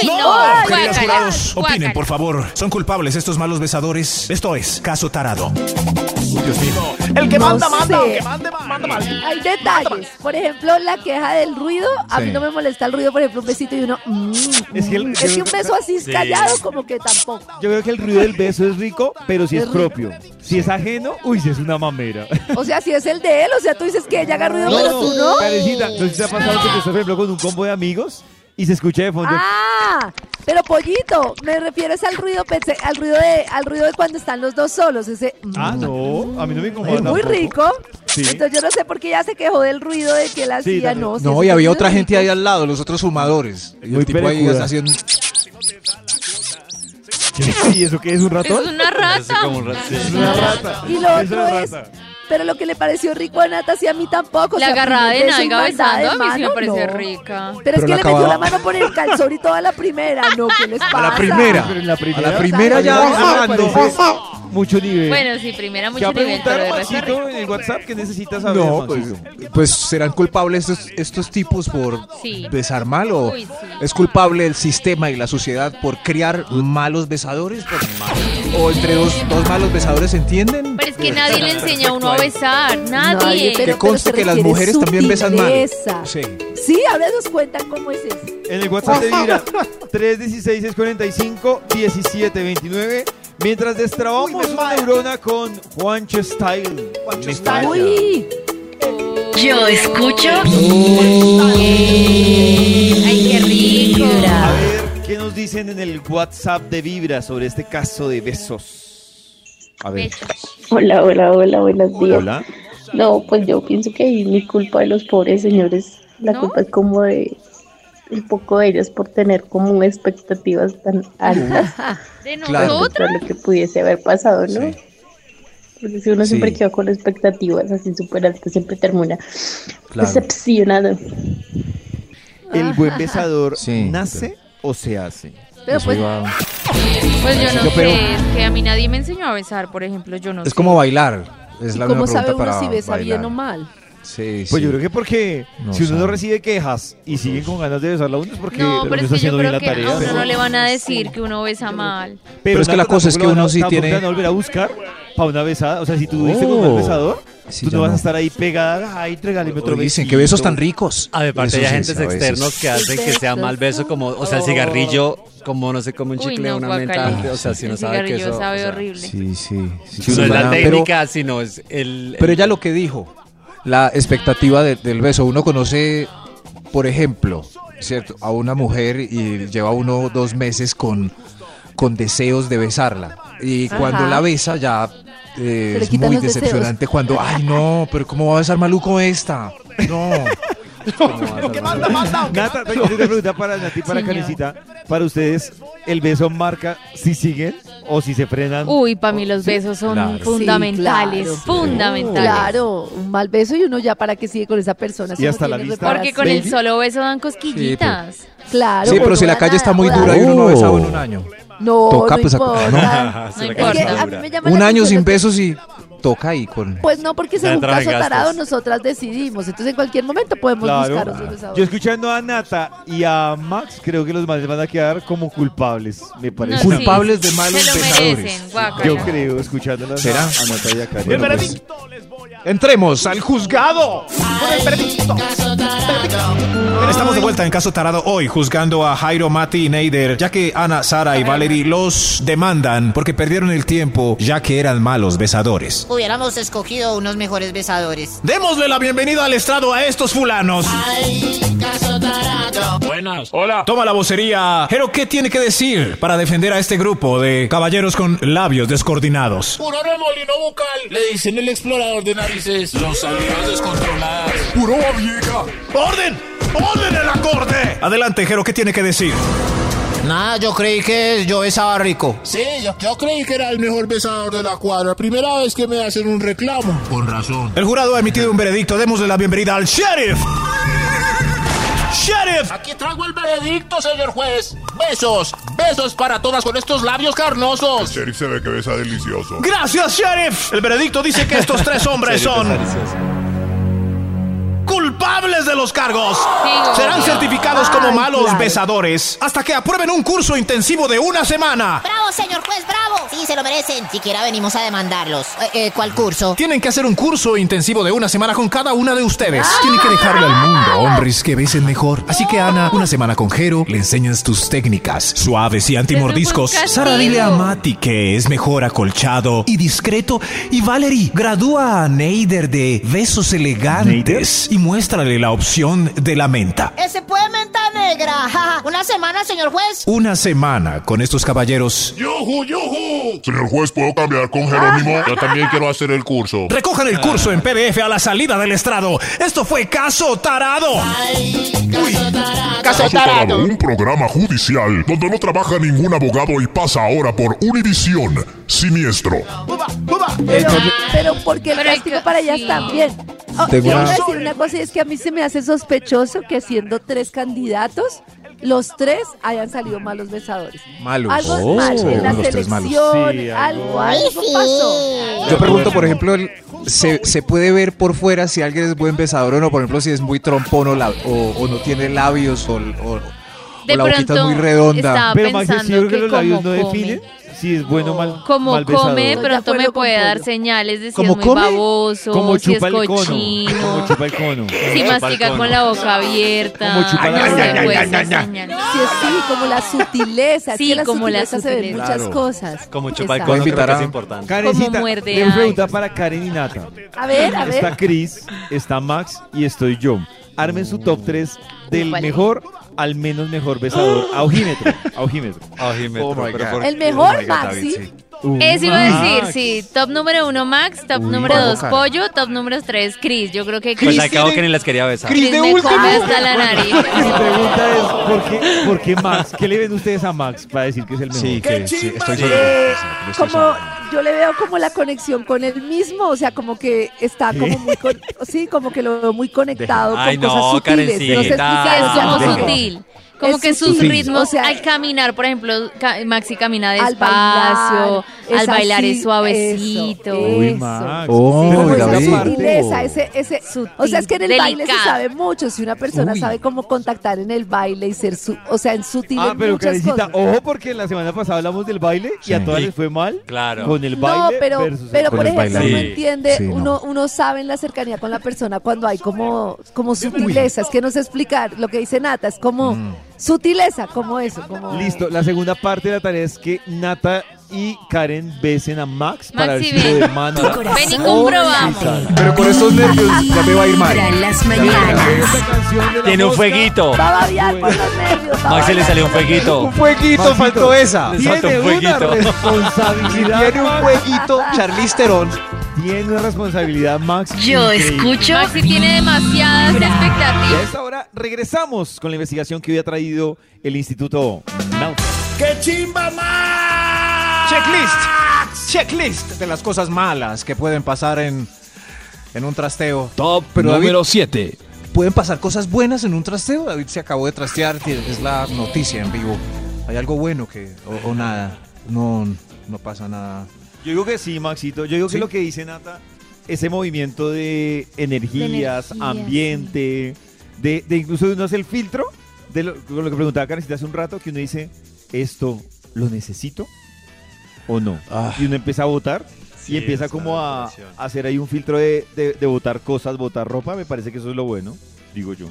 Uy, No, no, queridos guácala, jurados, opinen, por favor. ¿Son culpables estos malos besadores? Esto es Caso Tarado. Dios mío. El que No manda, manda. sé. El que mande, manda mal. Hay detalles. Por ejemplo, la queja del ruido. A mí Sí. no me molesta el ruido, por ejemplo, un besito y uno. mm, Es que el- mm. Es que un beso así Sí. callado, como que tampoco. Yo creo que el ruido del beso es rico, pero si es, propio. Si es ajeno, uy, si es una mamera. O sea, si es el de él, o sea, tú dices que ella haga ruido, No, pero no, tú no. Karencita, no te ha pasado que te estás, por ejemplo, con un combo de amigos y se escucha de fondo. Ah, pero pollito, me refiero es al ruido, pensé, al ruido de, al ruido de cuando están los dos solos, ese. mm, Ah, no, a mí no me incomoda Es muy tampoco. rico. Sí. Entonces yo no sé por qué ella se quejó del ruido de que él Sí, hacía, no. si No, y había otra es gente rico. ahí al lado, los otros fumadores. Y Muy el tipo ahí está haciendo... ¿Y eso qué es un ratón? Es una rata. como un rat- sí. Es una rata. Y lo Es otro es. Pero lo que le pareció rico a Nata, sí a mí tampoco. o La sea, agarrada de beso y nalga de besando a mí sí me mano, pareció no. rica. Pero, Pero es que le metió la mano por el calzón y toda la primera, no, ¿qué les pasa? A la primera. En la A primera, la primera ya a mucho nivel. Bueno, sí, primera ¿Qué mucho a nivel, pero resto. Maxito en el WhatsApp que necesitas saber? No, pues, Maxito? pues serán culpables estos, estos tipos por Sí. besar mal o Uy, sí. es culpable el sistema y la sociedad por criar malos besadores o entre dos, dos malos besadores se entienden. Pero es que nadie le enseña a uno a besar, Nadie, nadie. pero- que conste se que las requiere mujeres también besan mal. sutileza. Sí. Sí, ahora nos cuentan cómo es eso. En el WhatsApp de Vibra 316-645-1729. Mientras destrabamos una neurona con Juancho Style. Me falla. Uy, Yo escucho Ay, qué rico. A ver, ¿qué nos dicen en el WhatsApp de Vibra sobre este caso de besos? A ver. Hola, hola, hola, buenos días. Hola. No, pues yo pienso que ahí mi culpa de los pobres señores, la ¿No? culpa es como de un poco de ellos por tener como expectativas tan altas *laughs* ¿De *laughs* nosotros? lo que pudiese haber pasado, ¿no? Sí. Porque si uno siempre Sí. queda con expectativas así súper altas, siempre termina Claro. decepcionado. ¿El buen besador Sí. nace o se hace? pero pues, iba- Pues yo no Yo, pero- sé, es que a mí nadie me enseñó a besar, por ejemplo, yo no Es sé. como bailar. Es ¿y la ¿cómo misma sabe uno para si besa bien bailar. o mal? Sí, Pues sí. yo creo que porque No si uno no sabe. recibe quejas y siguen con ganas de besarla a uno es porque No, uno pero es está que yo haciendo bien creo la que tarea. a uno no le van a decir que uno besa mal. Pero es que la cosa es que uno sí tiene- van a volver a buscar para una besada. O sea, si tú viste con un Oh. besador, Sí, tú ya no vas a no. estar ahí pegada. Ay, regáleme otro Oye, Dicen que besos tan ricos. A ver, aparte Eso hay agentes externos que hacen que sea mal beso, como, o sea, el cigarrillo, como no se come un Uy, chicle no, una menta o sea, si no sabe que cigarrillo eso... sabe o sea, horrible. Sí, sí. sí, No es la pero- técnica, sino es el... Pero el- ella lo que dijo, la expectativa de- del beso. Uno conoce, por ejemplo, ¿cierto? a una mujer y lleva uno dos meses con, con deseos de besarla. Y Ajá. cuando la besa ya eh, es muy deseos. decepcionante cuando, ay no, pero ¿cómo va a besar maluco esta? No. *laughs* Nata, tengo una pregunta para Nati para Señor. Karencita. Para ustedes, ¿el beso marca si siguen o si se frenan? Uy, para mí los besos son Claro. fundamentales, Sí, fundamentales. Claro, un mal beso y uno ya para que sigue con esa persona. Y no hasta la vista. Porque con el Baby. solo beso dan cosquillitas. Claro. Sí, pero no si la calle está muy dura y uno no ha besado en un año. No, Toca, no pues, a- importa. No *laughs* *laughs* la importa. A está mí dura. me llama Un año sin besos y toca ahí con... Pues no, porque según caso tarado nosotras decidimos. Entonces en cualquier momento podemos buscar Claro. otros besadores. Yo escuchando a Nata y a Max, creo que los males van a quedar como culpables, me parece. No, Culpables sí, de malos Se lo merecen. Yo creo, escuchándolas ¿Será? a Nata y a Karen. Bueno, pues, Veredicto les voy a Entremos al juzgado. Con el veredicto. Estamos de vuelta en Caso Tarado hoy juzgando a Jairo, Mati y Neider, ya que Ana, Sara y Valerie los demandan porque perdieron el tiempo ya que eran malos besadores. Hubiéramos escogido unos mejores besadores. Démosle la bienvenida al estrado a estos fulanos. Buenas. Hola. Toma la vocería. Pero, ¿qué tiene que decir para defender a este grupo de caballeros con labios descoordinados? Puro remolino bucal. Le dicen el explorador de narices. Los salidas descontroladas. ¡Puro vieja! ¡Orden! ¡Orden en la corte! Adelante, Jero, ¿qué tiene que decir? Nada, yo creí que yo besaba rico. Sí, yo, yo creí que era el mejor besador de la cuadra. Primera vez que me hacen un reclamo. Con razón. El jurado ha emitido un veredicto. Démosle la bienvenida al sheriff. ¡Sheriff! Aquí traigo el veredicto, señor juez. Besos, besos para todas con estos labios carnosos. El sheriff se ve que besa delicioso. Gracias, sheriff. El veredicto dice que estos tres *laughs* hombres son culpables de los cargos. Serán certificados como Ay, malos claro. besadores hasta que aprueben un curso intensivo de una semana. Bravo, señor juez, bravo. Sí, se lo merecen. Siquiera venimos a demandarlos. Eh, eh, ¿Cuál curso? Tienen que hacer un curso intensivo de una semana con cada una de ustedes. Tienen que dejarle al mundo hombres que besen mejor. Así que Ana, una semana con Jero, le enseñas tus técnicas suaves y antimordiscos. Sara, dile a. Mati que es mejor acolchado y discreto. Y Valerie, gradúa a Neider de besos elegantes y muéstrale la opción de la menta. Menta negra. Una semana, señor juez. Una semana con estos caballeros. ¡Yujú, yujú! Señor juez, ¿puedo cambiar con Jerónimo? Yo también quiero hacer el curso. Recojan el curso en PDF a la salida del estrado. Esto fue Caso Tarado. Caso Tarado, un programa judicial donde no trabaja ningún abogado y pasa ahora por Univisión. Siniestro. Pero, pero porque el Pero hay castigo para ellas también. Oh, Tengo quiero una- decir una cosa y es que a mí se me hace sospechoso que siendo tres candidatos, los tres hayan salido malos besadores. Malos. Algo Oh, mal en la los tres malos. selección, Sí, algo, algo- algo pasó. Yo pregunto, por ejemplo, el- ¿se, se puede ver por fuera si alguien es buen besador o no? Por ejemplo, si es muy trompón o, la- o- o no tiene labios o, o- o De la boquita es pronto muy redonda. estaba Pero ¿sí creo que que los labios como no definen si es bueno o mal, Como mal come, pronto me puede dar señales de si ¿Cómo es muy come? baboso, Como si es cono. Como cochino, chupa el cono. si mastica con la boca abierta. Como chupa no la boca. Sí, sí, como la sutileza. Sí, que la como la sutileza se ven muchas cosas. Como chupa el cono, creo que es a- importante. Karencita, Como muerde tengo pregunta para Karen y Nata. A ver, a Está ver. Chris, está Max y estoy yo. Armen su top 3 del mejor al menos mejor besador. *gasps* A ojímetro. A ojímetro. Ojímetro, Oh my pero God. ¿por El mejor, Oh my God, Maxi. David, sí. Eso iba a decir, sí. Top número uno Max, top Uy, número dos. Pollo, top número tres Chris. Yo creo que Pues Chris, al cabo que ni las quería besar. Chris de me último. come hasta la nariz. *laughs* Mi pregunta es, ¿por qué, ¿por qué Max? ¿Qué le ven ustedes a Max para decir que es el mejor? Sí, que sí, estoy seguro. Eh, como yo le veo como la conexión con él mismo, o sea, como que está ¿Qué? como muy, con- sí, como que lo veo muy conectado Ay, con no, cosas sutiles. Karencita. No sé explicar, es como Deja. sutil. Como Es que sus sutil. ritmos O sea, al caminar, por ejemplo, ca- Maxi camina Al despacio, al bailar es suavecito. eso, Uy, eso. Max. Oh, Sí, oiga, esa sutileza, ese, ese, o sea, es que en el baile se sabe mucho. Si una persona Uy. sabe cómo contactar en el baile y ser, su, o sea, en sutil Ah, en pero Karencita, ojo porque la semana pasada hablamos del baile y a todas les fue mal. Claro. Con el baile No, pero, versus pero por ejemplo, uno entiende, Sí, no. uno, uno sabe en la cercanía con la persona cuando hay como, como sutileza. Es que no sé explicar lo que dice Nata, es como Mm. Sutileza, como eso. Como... Listo, la segunda parte de la tarea es que Nata y Karen besen a Max para ver si lo demanda. Ven y comprobamos. Pero con estos nervios ya me va a ir mal. Las mañanas. Tiene un fueguito. Va a babiar por los nervios. Max se le salió un fueguito. Un fueguito, Maxito. faltó esa. Le falta Tiene un una fueguito. responsabilidad. Tiene un fueguito, Charlize Theron. Tiene una responsabilidad, Max. Yo increíble. escucho. Maxi tiene demasiadas Y a expectativas. esta hora regresamos con la investigación que hoy ha traído el Instituto Melford. ¡Qué chimba más! Checklist. Checklist de las cosas malas que pueden pasar en, en un trasteo. Top Pero número 7. ¿Pueden pasar cosas buenas en un trasteo? David se acabó de trastear, es la noticia en vivo. ¿Hay algo bueno que o, o nada? No, no pasa nada. Yo digo que sí, Maxito. Yo digo ¿Sí? que lo que dice Nata, ese movimiento de energías, energía, ambiente, de, de incluso uno hace el filtro de lo, lo que preguntaba Karencita hace un rato, que uno dice, ¿esto lo necesito o no? Ah. Y uno empieza a votar y empieza como a hacer ahí un filtro de, de, de botar cosas, botar ropa, me parece que eso es lo bueno, digo yo.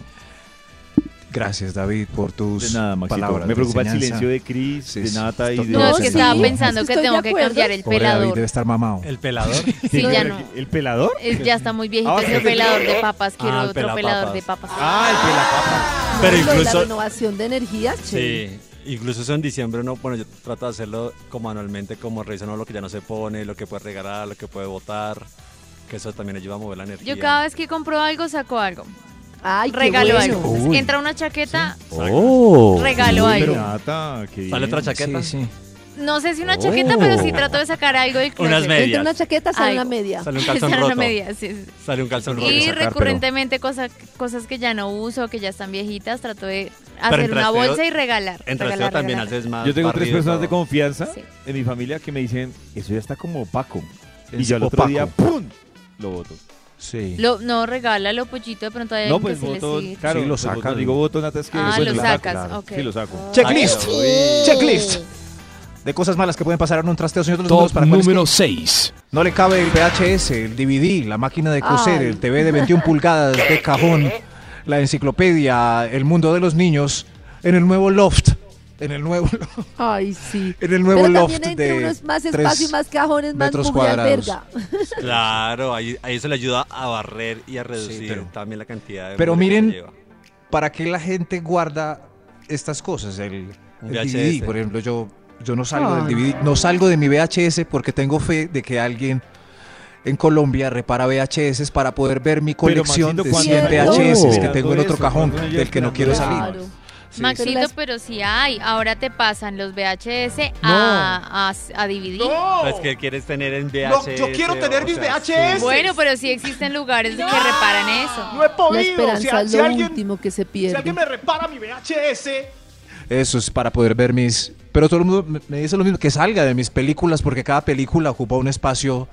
Gracias, David, por tus De nada, Maxito. palabras. Me preocupa de el silencio de Chris, Sí, de sí. Nata y de... No, es que estaba sí, pensando que tengo que cambiar el Pobre David pelador. debe estar mamado. ¿El pelador? *laughs* Sí, ya no. ¿El pelador? Es- ya está muy viejito Ah, ese ok. pelador de papas. Quiero Ah, el otro pelapapas. pelador de papas. Ah, el pelapapa. Pero Lo de incluso- La renovación de energías. Sí, incluso eso en diciembre uno, bueno, yo trato de hacerlo como anualmente, como revisando lo que ya no se pone, lo que puede regalar, lo que puede votar, que eso también ayuda a mover la energía. Yo cada vez que compro algo, saco algo. Ay, Regalo bueno. algo. Uy. Entra una chaqueta, Oh. Regalo Uy, algo. Nata, ¿Sale otra chaqueta? Sí, sí. no sé si una chaqueta, pero sí trato de sacar algo closet. Unas medias. Entre una chaqueta sale Algo. una media. Sale un *laughs* calzón Sale una roto. media, sí, sí. Sale un calzón roto. Y sacar, pero- recurrentemente cosas, cosas que ya no uso, que ya están viejitas, trato de hacer entre una bolsa y regalar. En trasteo regalar, también regalar. haces más Yo tengo tres y personas de confianza Sí. en mi familia que me dicen, eso ya está como opaco. Y yo al otro día, ¡pum! Lo voto. Sí. Lo, no, regálalo, pollito, de pronto hay No, alguien pues que se voto, le sigue. claro, Sí, lo pues, saca, voto, lo- digo voto, Nata, es que Ah, lo sacas, claro. ok. Sí, lo saco. Checklist. Ay, Checklist. De cosas malas que pueden pasar en un trasteo, señor de los Top para número que 6. No le cabe el VHS, el DVD, la máquina de coser, Ay. el TV de 21 pulgadas de cajón, la enciclopedia, el mundo de los niños, en el nuevo loft. En el nuevo, Ay, sí. en el nuevo Pero loft también entre de unos más espacio y más cajones, más metros cuadrados. alberga. Claro, ahí, ahí eso le ayuda a barrer y a reducir pero- también la cantidad de Pero que miren, lleva. ¿para qué la gente guarda estas cosas? El, el VHS. DVD, por ejemplo, yo, yo no salgo Ay. del DVD, no salgo de mi VHS porque tengo fe de que alguien en Colombia repara VHS para poder ver mi colección Maxito, de ¿cuándo 100 lleva VHS que tengo en otro eso? cajón ¿Cuándo lleva del que no quiero salir. Claro. Maxito, Pero las- pero sí hay. Ahora te pasan los VHS a, a, a DVD. Pues que quieres tener en VHS. yo quiero tener o mis sea, VHS. Bueno, pero sí existen lugares que reparan eso. No he La podido. esperanza Si, a- es si lo alguien, último que se si pierde. alguien me repara mi VHS. Eso es para poder ver mis... Pero todo el mundo me- dice lo mismo, que salga de mis películas porque cada película ocupa un espacio...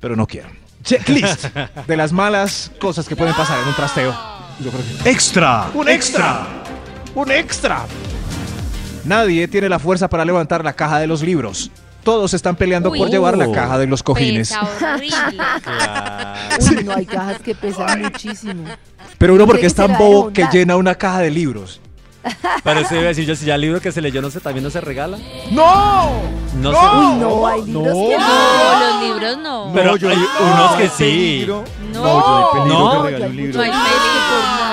Pero no quiero. Checklist *laughs* de las malas cosas que pueden pasar en un trasteo. Yo creo que- Extra. ¡Un extra! ¡Un extra! Nadie tiene la fuerza para levantar la caja de los libros. Todos están peleando por Uy. llevar la caja de los cojines. Pesa horrible. Uy, no, hay cajas que pesan muchísimo. Pero uno porque es tan bobo que llena una caja de libros. Pero eso iba a decir yo, si ya el libro que se leyó no se, también no se regala. ¡No! No, Uy, se no, hay libros que no. No, los libros no. Pero yo- hay no, unos que sí. No. No, yo hay peligro No. que regale un libro. No hay peligro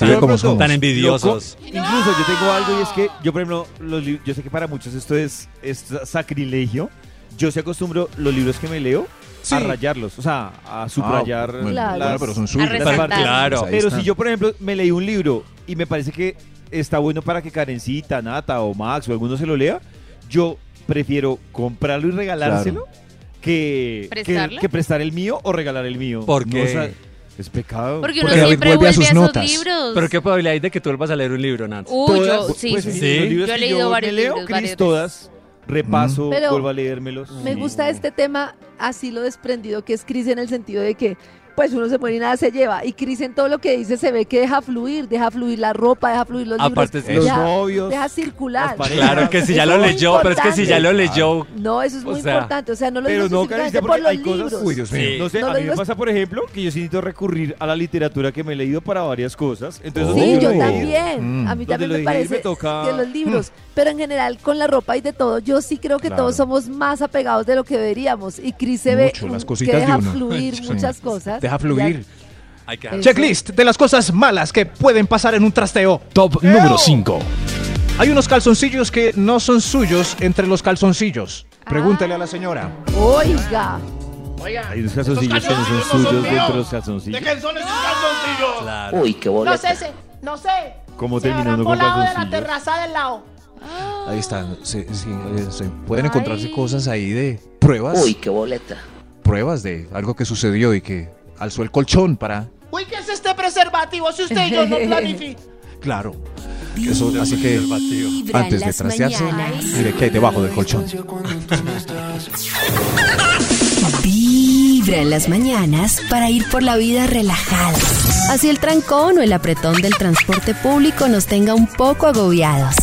por nada. Mm, Yo ¿sabe de cómo somos? Tan envidiosos. Loco, incluso yo tengo algo y es que yo, por ejemplo, los yo sé que para muchos esto es, es sacrilegio. Yo se acostumbro los libros que me leo Sí. a rayarlos, o sea, a subrayar Ah, bueno, Claro. claro, pero son suyos. Claro. Pero si yo, por ejemplo, me leí un libro y me parece que está bueno para que Karencita, Nata o Max o alguno se lo lea, yo prefiero comprarlo y regalárselo que, que, prestar el mío o regalar el mío. ¿Por No, qué? o sea, es pecado. Porque uno Porque siempre vuelve a vuelve a, sus esos notas. libros. Pero qué probabilidad hay de que tú vuelvas a leer un libro, Nat. Uy, yo, Todas- sí, pues, sí, los sí. libros Yo he que leído yo varios me leo, libros, Cris, varias todas, repaso, Pero vuelvo a leérmelos. Me Sí. gusta este tema, así lo desprendido que es Cris en el sentido de que pues uno se muere y nada se lleva. Y Cris en todo lo que dice se ve que deja fluir, deja fluir la ropa, deja fluir los Aparte, libros. Los novios, deja circular. Claro que si ya lo leyó, pero es que si ya lo leyó. No, eso es O muy sea, importante. O sea, no lo Pero digo no, Karencita, por porque los hay cosas... libros. Uy, Dios mío. Sí. No sé, No a mí me pasa, por ejemplo, que yo sí necesito recurrir a la literatura que me he leído para varias cosas. Entonces, Sí, yo también. Mm. A mí también me parece me toca- que los libros, pero en general con la ropa y de todo, yo sí creo que Claro. todos somos más apegados de lo que deberíamos. Y Cris se ve Mucho, las cositas que de deja uno. fluir *laughs* Sí. muchas cosas. Deja fluir. Checklist de las cosas malas que pueden pasar en un trasteo. Top número 5. Hay unos calzoncillos que no son suyos entre los calzoncillos. Pregúntele a la señora. Oiga, Hay unos calzoncillos que no son suyos dentro de los calzoncillos. son esos calzoncillos? Claro. Uy, qué No boleta. sé, no sé. ¿Cómo terminó con volado de la calzoncillos? terraza del lado. Ahí están. sí, sí, eh, se pueden encontrarse Ay. cosas ahí de pruebas. Uy, qué boleta. Pruebas de algo que sucedió y que alzó el colchón para. Uy, ¿qué es este preservativo si usted y yo no planificamos? *laughs* Claro. Eso, así que antes de mañanas. mire qué hay debajo del colchón. Vibra en las mañanas para ir por la vida relajada. Así el trancón o el apretón del transporte público nos tenga un poco agobiados.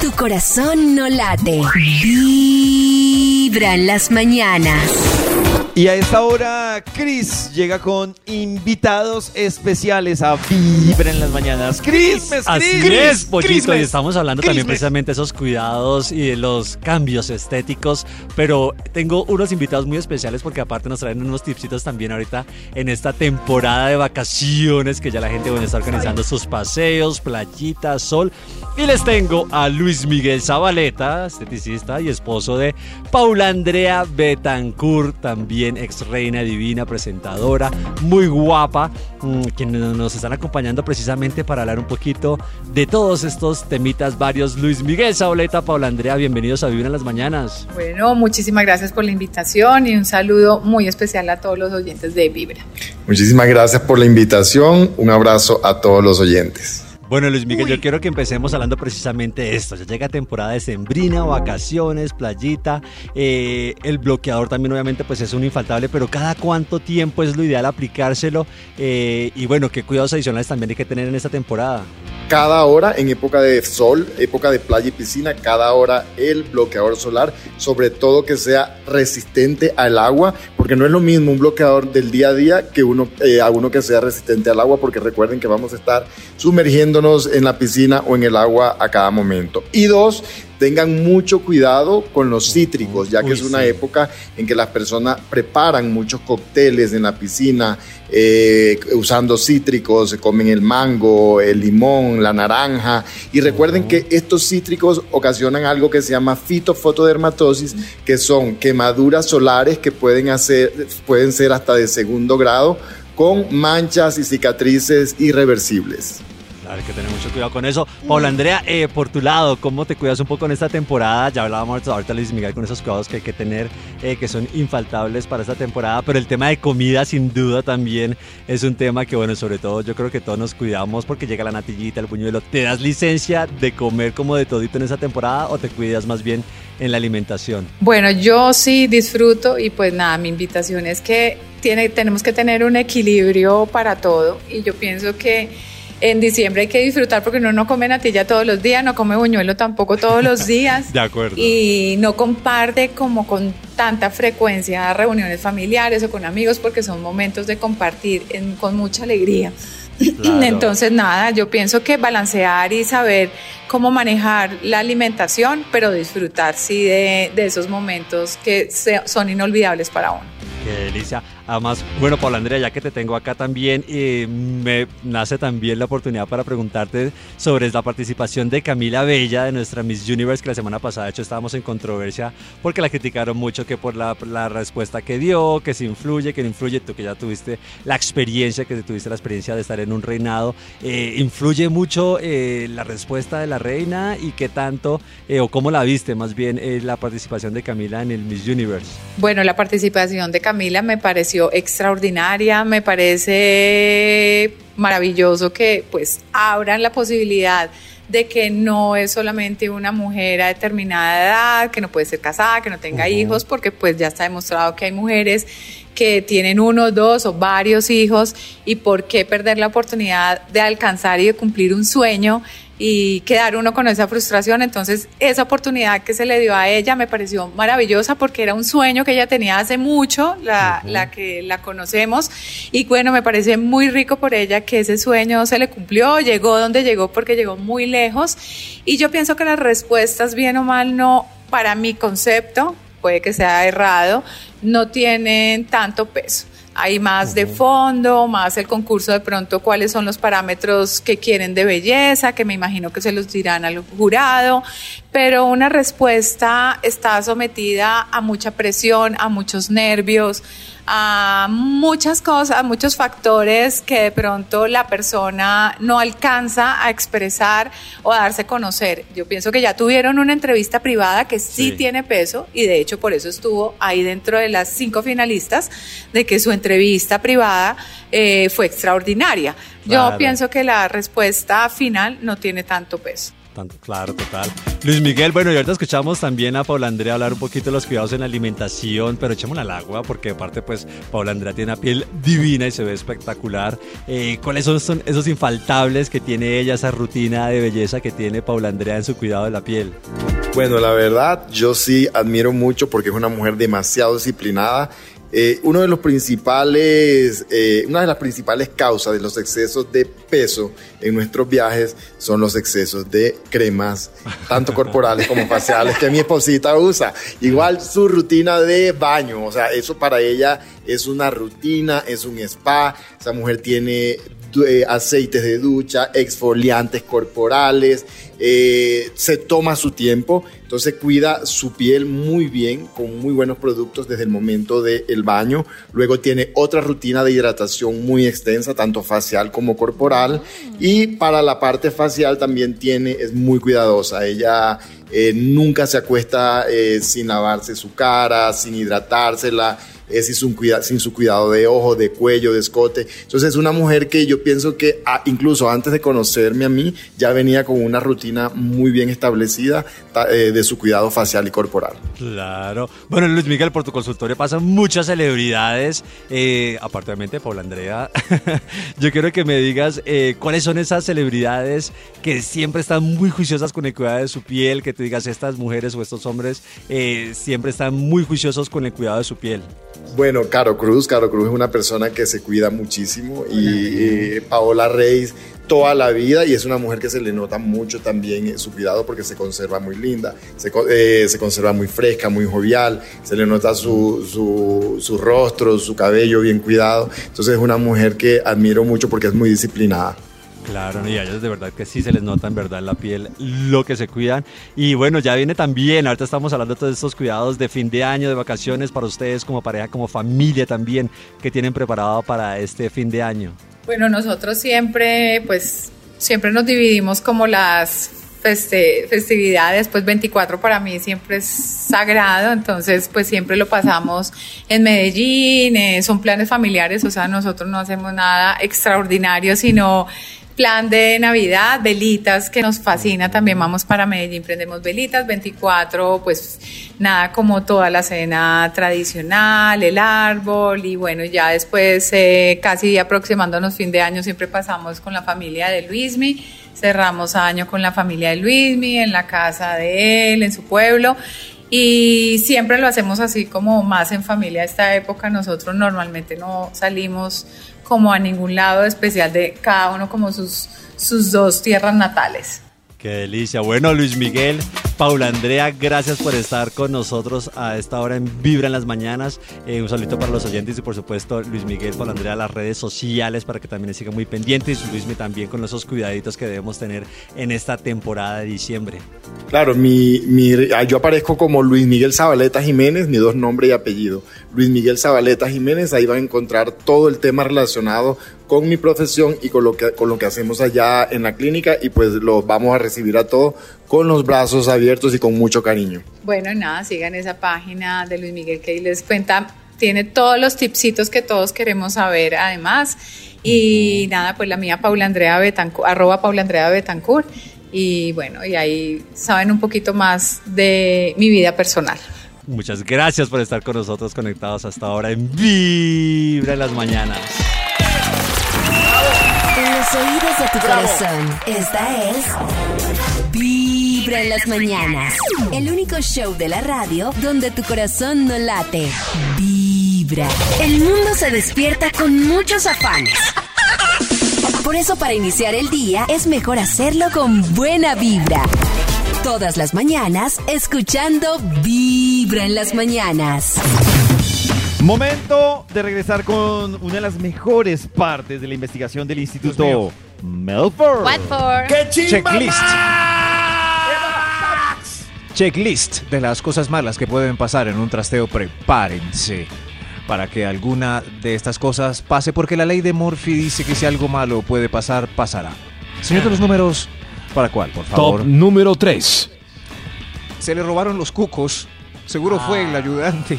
Tu corazón no late. Vibra en las mañanas. Y a esta hora, Chris llega con invitados especiales a Vibra en las mañanas. Chris, Así Chris, es, Pollito, Christmas, y estamos hablando también precisamente de esos cuidados y de los cambios estéticos, pero tengo unos invitados muy especiales porque aparte nos traen unos tipsitos también ahorita en esta temporada de vacaciones que ya la gente bueno, está organizando sus paseos, playitas, sol. Y les tengo a Luis Miguel Zabaleta, esteticista y esposo de Paula Andrea Betancourt, también ex reina divina, presentadora, muy guapa, mm, quienes nos están acompañando precisamente para hablar un poquito de todos estos temitas varios. Luis Miguel Zabaleta, Paula Andrea, bienvenidos a Vivir en las Mañanas. Bueno, muchísimas gracias por la invitación y un saludo muy especial a todos los oyentes de Vibra. Muchísimas gracias por la invitación. Un abrazo a todos los oyentes. Bueno, Luis Miguel, yo quiero que empecemos hablando precisamente de esto. Ya llega temporada de sembrina, vacaciones, playita. eh, el bloqueador también, obviamente, pues es un infaltable, pero ¿cada cuánto tiempo es lo ideal aplicárselo? Eh, y bueno, ¿qué cuidados adicionales también hay que tener en esta temporada? Cada hora en época de sol, época de playa y piscina, cada hora el bloqueador solar, sobre todo que sea resistente al agua, porque no es lo mismo un bloqueador del día a día que uno, eh, a uno que sea resistente al agua, porque recuerden que vamos a estar sumergiéndonos en la piscina o en el agua a cada momento. Y dos, tengan mucho cuidado con los cítricos, ya que Uy, es una sí. época en que las personas preparan muchos cócteles en la piscina, eh, usando cítricos, se comen el mango, el limón, la naranja. Y recuerden que estos cítricos ocasionan algo que se llama fitofotodermatosis, que son quemaduras solares que pueden, hacer, pueden ser hasta de segundo grado con manchas y cicatrices irreversibles. Hay que tener mucho cuidado con eso. Paula Andrea, eh, por tu lado, ¿cómo te cuidas un poco en esta temporada? Ya hablábamos ahorita Luis Miguel con esos cuidados que hay que tener, eh, que son infaltables para esta temporada, pero el tema de comida sin duda también es un tema que, bueno, sobre todo yo creo que todos nos cuidamos porque llega la natillita, el buñuelo. ¿Te das licencia de comer como de todito en esta temporada o te cuidas más bien en la alimentación? Bueno, yo sí disfruto y pues nada, mi invitación es que tiene, tenemos que tener un equilibrio para todo y yo pienso que en diciembre hay que disfrutar porque uno no come natilla todos los días, no come buñuelo tampoco todos los *laughs* días. De acuerdo. y no comparte como con tanta frecuencia reuniones familiares o con amigos porque son momentos de compartir en- con mucha alegría. Claro. *clears throat* Entonces, nada, yo pienso que balancear y saber cómo manejar la alimentación, pero disfrutar sí de, de esos momentos que se- son inolvidables para uno. Qué delicia. Además, bueno, Paula Andrea, ya que te tengo acá también, eh, me nace también la oportunidad para preguntarte sobre la participación de Camila Bella, de nuestra Miss Universe, que la semana pasada, de hecho, estábamos en controversia porque la criticaron mucho que por la, respuesta que dio, que se influye, que no influye, tú que ya tuviste la experiencia, que tuviste la experiencia de estar en un reinado, eh, influye mucho eh, la respuesta de la reina y qué tanto, o cómo la viste más bien, la participación de Camila en el Miss Universe. Bueno, la participación de Camila me pareció extraordinaria, me parece maravilloso que pues abran la posibilidad de que no es solamente una mujer a determinada edad, que no puede ser casada, que no tenga hijos, porque pues ya está demostrado que hay mujeres que tienen uno, dos o varios hijos y por qué perder la oportunidad de alcanzar y de cumplir un sueño y quedar uno con esa frustración. Entonces, esa oportunidad que se le dio a ella me pareció maravillosa porque era un sueño que ella tenía hace mucho, la, la que la conocemos. Y bueno, me parece muy rico por ella que ese sueño se le cumplió, llegó donde llegó porque llegó muy lejos. Y yo pienso que las respuestas, bien o mal, no, para mi concepto, puede que sea errado, no tienen tanto peso. Hay más de fondo, más el concurso de pronto cuáles son los parámetros que quieren de belleza, que me imagino que se los dirán al jurado, pero una respuesta está sometida a mucha presión, a muchos nervios, a muchas cosas, a muchos factores que de pronto la persona no alcanza a expresar o a darse a conocer. Yo pienso que ya tuvieron una entrevista privada que sí, Sí. tiene peso y de hecho por eso estuvo ahí dentro de las cinco finalistas de que su entrevista privada eh, fue extraordinaria. Yo pienso que la respuesta final no tiene tanto peso. Claro, total. Luis Miguel, bueno, y ahorita escuchamos también a Paula Andrea hablar un poquito de los cuidados en la alimentación, pero echémosla al agua, porque aparte, pues, Paula Andrea tiene una piel divina y se ve espectacular. Eh, ¿Cuáles son, son esos infaltables que tiene ella, esa rutina de belleza que tiene Paula Andrea en su cuidado de la piel? Bueno, la verdad, yo sí admiro mucho porque es una mujer demasiado disciplinada. Eh, uno de los principales, eh, una de las principales causas de los excesos de peso en nuestros viajes son los excesos de cremas, tanto corporales como faciales, que mi esposita usa. Igual su rutina de baño, o sea, eso para ella es una rutina, es un spa. Esa mujer tiene eh, aceites de ducha, exfoliantes corporales, eh, se toma su tiempo, entonces cuida su piel muy bien con muy buenos productos desde el momento del baño. Luego tiene otra rutina de hidratación muy extensa, tanto facial como corporal. Y para la parte facial también tiene, es muy cuidadosa. Ella eh, nunca se acuesta sin lavarse su cara, sin hidratársela es sin, su cuida- sin su cuidado de ojo, de cuello, de escote. Entonces es una mujer que yo pienso que ah, incluso antes de conocerme a mí ya venía con una rutina muy bien establecida ta- eh, de su cuidado facial y corporal. Claro. Bueno, Luis Miguel, por tu consultorio pasan muchas celebridades, eh, aparentemente Paula Andrea. *laughs* Yo quiero que me digas eh, cuáles son esas celebridades que siempre están muy juiciosas con el cuidado de su piel, que te digas estas mujeres o estos hombres eh, siempre están muy juiciosos con el cuidado de su piel. Bueno, Caro Cruz, Caro Cruz es una persona que se cuida muchísimo y eh, Paola Reyes toda la vida y es una mujer que se le nota mucho también eh, su cuidado porque se conserva muy linda, se, eh, se conserva muy fresca, muy jovial, se le nota su, su, su rostro, su cabello bien cuidado. Entonces es una mujer que admiro mucho porque es muy disciplinada. Claro, y a ellos de verdad que sí se les nota en verdad en la piel lo que se cuidan. Y bueno, ya viene también, ahorita estamos hablando de todos estos cuidados de fin de año, de vacaciones para ustedes como pareja, como familia también, que tienen preparado para este fin de año. Bueno, nosotros siempre, pues, siempre nos dividimos como las festividades, pues 24 para mí siempre es sagrado, entonces pues siempre lo pasamos en Medellín, eh, son planes familiares, o sea, nosotros no hacemos nada extraordinario, sino plan de Navidad, velitas, que nos fascina, también vamos para Medellín, prendemos velitas, 24, pues nada como toda la cena tradicional, el árbol y bueno, ya después eh, casi aproximándonos fin de año siempre pasamos con la familia de Luismi, cerramos año con la familia de Luismi, en la casa de él, en su pueblo. Y siempre lo hacemos así como más en familia. Esta época nosotros normalmente no salimos como a ningún lado especial de cada uno como sus, sus dos tierras natales. Qué delicia. Bueno, Luis Miguel, Paula Andrea, gracias por estar con nosotros a esta hora en Vibra en las mañanas. Eh, un saludito para los oyentes y por supuesto Luis Miguel, Paula Andrea, las redes sociales para que también sigan muy pendientes. Y Luismi también con esos cuidaditos que debemos tener en esta temporada de diciembre. Claro, ah, yo aparezco como Luis Miguel Zabaleta Jiménez, mi dos nombres y apellido. Luis Miguel Zabaleta Jiménez, ahí van a encontrar todo el tema relacionado con mi profesión y con lo que, con lo que hacemos allá en la clínica y pues los vamos a recibir a todos con los brazos abiertos y con mucho cariño. Bueno, y nada, sigan esa página de Luis Miguel que ahí les cuenta, tiene todos los tipsitos que todos queremos saber además. Y nada, pues la mía Paula Andrea Betancourt, arroba Paula Andrea Betancourt. Y bueno, y ahí saben un poquito más de mi vida personal. Muchas gracias por estar con nosotros conectados hasta ahora en Vibra en las mañanas. En los oídos de tu corazón, esta es Vibra en las mañanas. El único show de la radio donde tu corazón no late. Vibra. El mundo se despierta con muchos afanes. Por eso para iniciar el día es mejor hacerlo con buena vibra. Todas las mañanas escuchando Vibra en las mañanas. Momento de regresar con una de las mejores partes de la investigación del Instituto Melford. What for? Checklist. Checklist de las cosas malas que pueden pasar en un trasteo. Prepárense para que alguna de estas cosas pase, porque la ley de Murphy dice que si algo malo puede pasar, pasará. Señor de los números, ¿para cuál, por favor? Top número 3. Se le robaron los cucos. Seguro fue el ayudante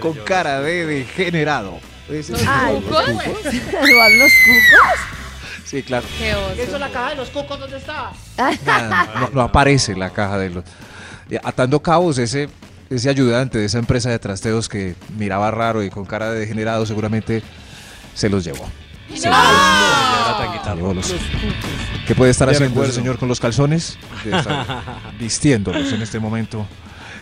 con cara de degenerado. ¿Los cucos? ¿Robaron los cucos? Sí, claro. ¿Eso la caja de los cucos dónde está? Nada, no, no aparece la caja de los... Atando cabos, ese, ese ayudante de esa empresa de trasteos que miraba raro y con cara de degenerado seguramente se los llevó. Se ahora Llevó los- ¿Qué puede estar haciendo ese señor con los calzones? Debe estar *laughs* vistiéndolos en este momento.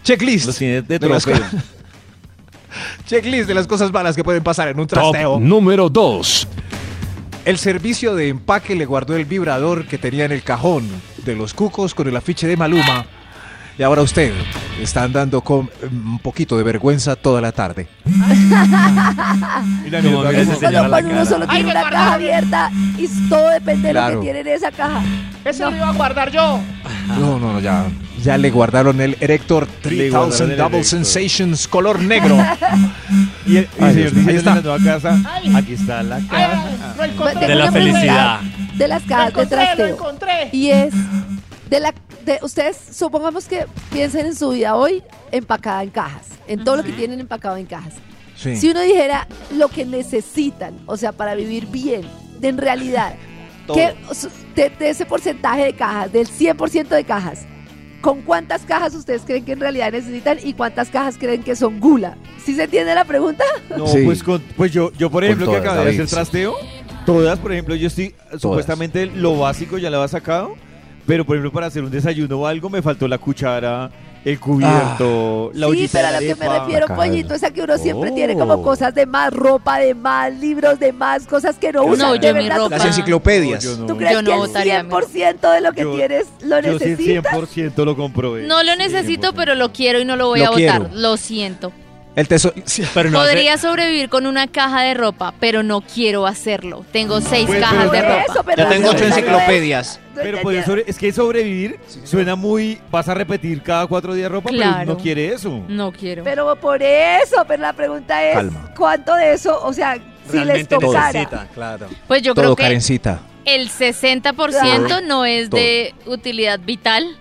Checklist. Los tiene de de las *laughs* Checklist de las cosas malas que pueden pasar en un Top trasteo. número 2. El servicio de empaque le guardó el vibrador que tenía en el cajón de los cucos con el afiche de Maluma. Y ahora usted está andando con mm, un poquito de vergüenza toda la tarde. Mira, mira, mira ese señor a la uno cara. solo tiene una caja abierta y todo depende de lo que tiene en esa caja. Ese lo iba a guardar yo. No, no, no, ya. Ya le guardaron el Erector Le guardaron 3000 el Double Erector. Sensations color negro. Y el, y el Ay, señor Dios mío, dice ahí en está. la nueva casa, aquí está la Ay, caja. lo encontré. De la Una pregunta felicidad. De las Lo cajas de encontré, lo trasteo. encontré. Y es de la de ustedes supongamos que piensen en su vida hoy empacada en cajas, en todo lo que tienen empacado en cajas. Sí. Si uno dijera lo que necesitan, o sea, para vivir bien, de en realidad, *laughs* que de, de ese porcentaje de cajas, del 100% de cajas, ¿con cuántas cajas ustedes creen que en realidad necesitan y cuántas cajas creen que son gula? ¿Sí se entiende la pregunta? No, Sí. pues, con, pues yo, yo por ejemplo, que acabé de hacer trasteo, todas, por ejemplo, yo estoy, supuestamente lo básico ya lo había sacado, pero por ejemplo, para hacer un desayuno o algo, me faltó la cuchara, el cubierto, la sí, pero a lo que me refiero, pollito, es a que uno siempre tiene Oh. como cosas de más, ropa de más, libros de más, cosas que no No, usan. yo mi ropa- Las ¿tú- enciclopedias. No, yo no. ¿Tú crees Yo no que el votaría mi ropa. 100% de lo que Yo- tienes lo Yo sí, necesitas? 100% lo comprobé. No lo necesito, 100%. pero lo quiero y no lo voy Lo a votar. Lo siento. El tesoro. *laughs* Pero no hace- Podría sobrevivir con una caja de ropa, pero no quiero hacerlo. Tengo seis Pues, cajas pero de ropa. eso, pero Ya tengo ocho enciclopedias. Pero pues, sobre- es que sobrevivir suena muy. Vas a repetir cada cuatro días ropa, pero Claro. no quiere eso. No quiero. Pero por eso, pero la pregunta es, Calma. ¿cuánto de eso, o sea, si les realmente tocara? necesita, claro. Pues yo Todo, creo que Karencita. el 60% no es de utilidad vital.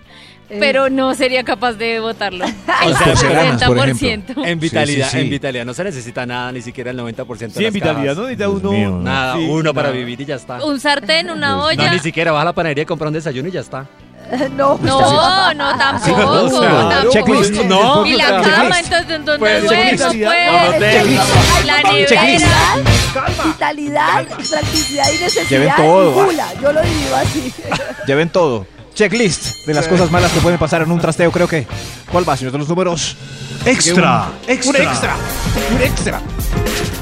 Pero no sería capaz de votarlo. *laughs* El sea, porcelanas, por ejemplo. 60%. En vitalidad, sí, sí. en vitalidad no se necesita nada, ni siquiera el 90% de Sí, en vitalidad cajas. no necesita uno. mío, no. Nada, Sí, uno para vivir y ya está. Un sartén, una No, olla. ni siquiera vas a la panadería y compras un desayuno y ya está. *laughs* No, No, no, tampoco. *laughs* o tampoco. checklist. No, Y la Checklist. cama, entonces, ¿en ¿dónde Pues, duermo? Pues, No, no la nevera. Vitalidad, practicidad y necesidad. Lleven y todo. gula. Yo lo divido así. Lleven todo. Checklist de las cosas malas que pueden pasar en un trasteo, creo que. ¿Cuál va, señor de los números? Extra, Un extra. extra. Un extra.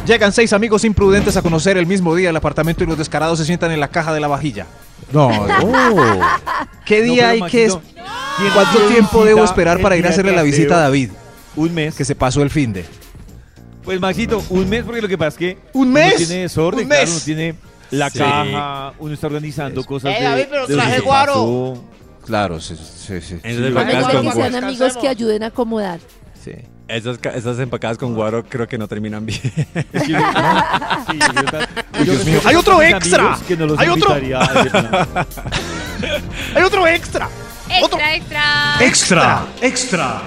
Llegan seis amigos imprudentes a conocer el mismo día el apartamento y los descarados se sientan en la caja de la vajilla. No, *laughs* ¿Qué No, día pero, hay que es? Maxito, ¿quién ¿Cuánto tiempo debo esperar para ir a hacerle la visita a? David? Un mes. Que se pasó el fin de. Pues Maxito, un mes, porque lo que pasa es que ¿Un uno mes? tiene desorden, ¿Un claro, mes? uno tiene la Sí. caja, uno está organizando cosas Eh, de, David, pero de traje se guaro. pasó. Claro, sí, sí, sí. Que sean amigos que ayuden a acomodar. Sí. esas, ca- esas empacadas con guaro creo que no terminan bien. Sí, *laughs* yo Dios mío. ¡Hay otro extra! amigos Que no los ¡Hay otro! *laughs* ¡Hay otro extra! Extra, extra. Extra, extra.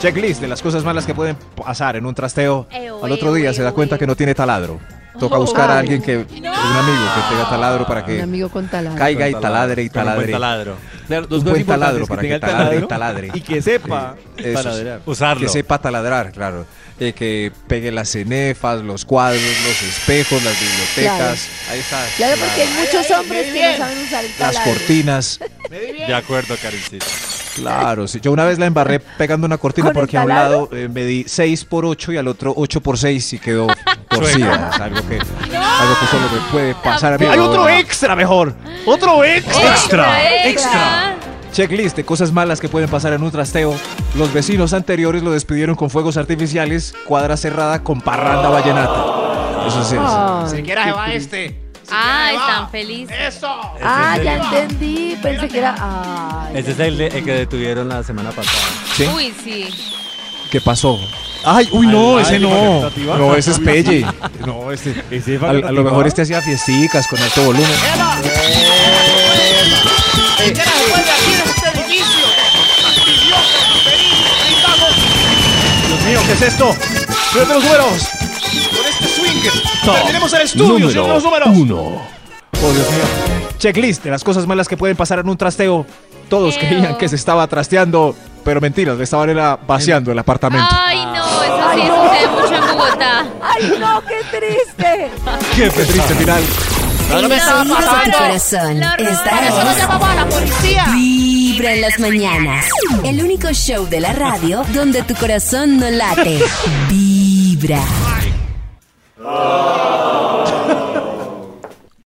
Checklist de las cosas malas que pueden pasar en un trasteo. Eo, Al otro eo, día se da eo, cuenta que no tiene taladro. Toca Oh. buscar a alguien que, un amigo que tenga taladro para Un que amigo con taladro. caiga y taladre y un taladre. taladro. Claro, dos buen taladro para que taladre y taladre. y que sepa taladrar. Usarlo. Que sepa taladrar, claro. Eh, que pegue las cenefas, los cuadros, los espejos, las bibliotecas. Ahí está. Claro, porque hay muchos hombres que no saben usar el Las taladro. cortinas. *laughs* De acuerdo, Karencita. Claro, sí. Yo una vez la embarré pegando una cortina ¿Con el porque a un lado eh, me di 6 por 8 y al otro 8 por 6 y quedó *laughs* torcida. Es algo que, algo que solo me puede pasar a mí. ¡Hay otro extra mejor! ¡Otro extra! Extra, extra. Checklist de cosas malas que pueden pasar en un trasteo. Los vecinos anteriores lo despidieron con fuegos artificiales, cuadra cerrada con parranda vallenata. Eso sí. Ay. Siquiera se va este. Ah, están felices. Eso. Ah, es ya entendí. Pensé que era. Ay. Ese es el, de- el que detuvieron la semana pasada. ¿Sí? Uy, sí. ¿Qué pasó? Ay, uy, no, Ay, ese no. No, ese es Pelle. *laughs* No, este. Ese es A, a lo mejor este hacía fiesticas con alto volumen. Dios mío, ¿qué es esto? ¡Señor de los números! Con este swing. Terminemos el estudio, de los números. uno. Oh, Dios mío. Checklist de las cosas malas que pueden pasar en un trasteo. Todos creían que se estaba trasteando, pero mentiras, le estaban era vaciando el apartamento. Ay, no, eso sí sucede mucho en Bogotá. Ay, no, qué triste. ¡Qué triste final! Estaba pasando. corazón. Esta Por eso lo es llamaba a la policía. Vibra en las mañanas. El único show de la radio donde tu corazón no late. Vibra. *laughs*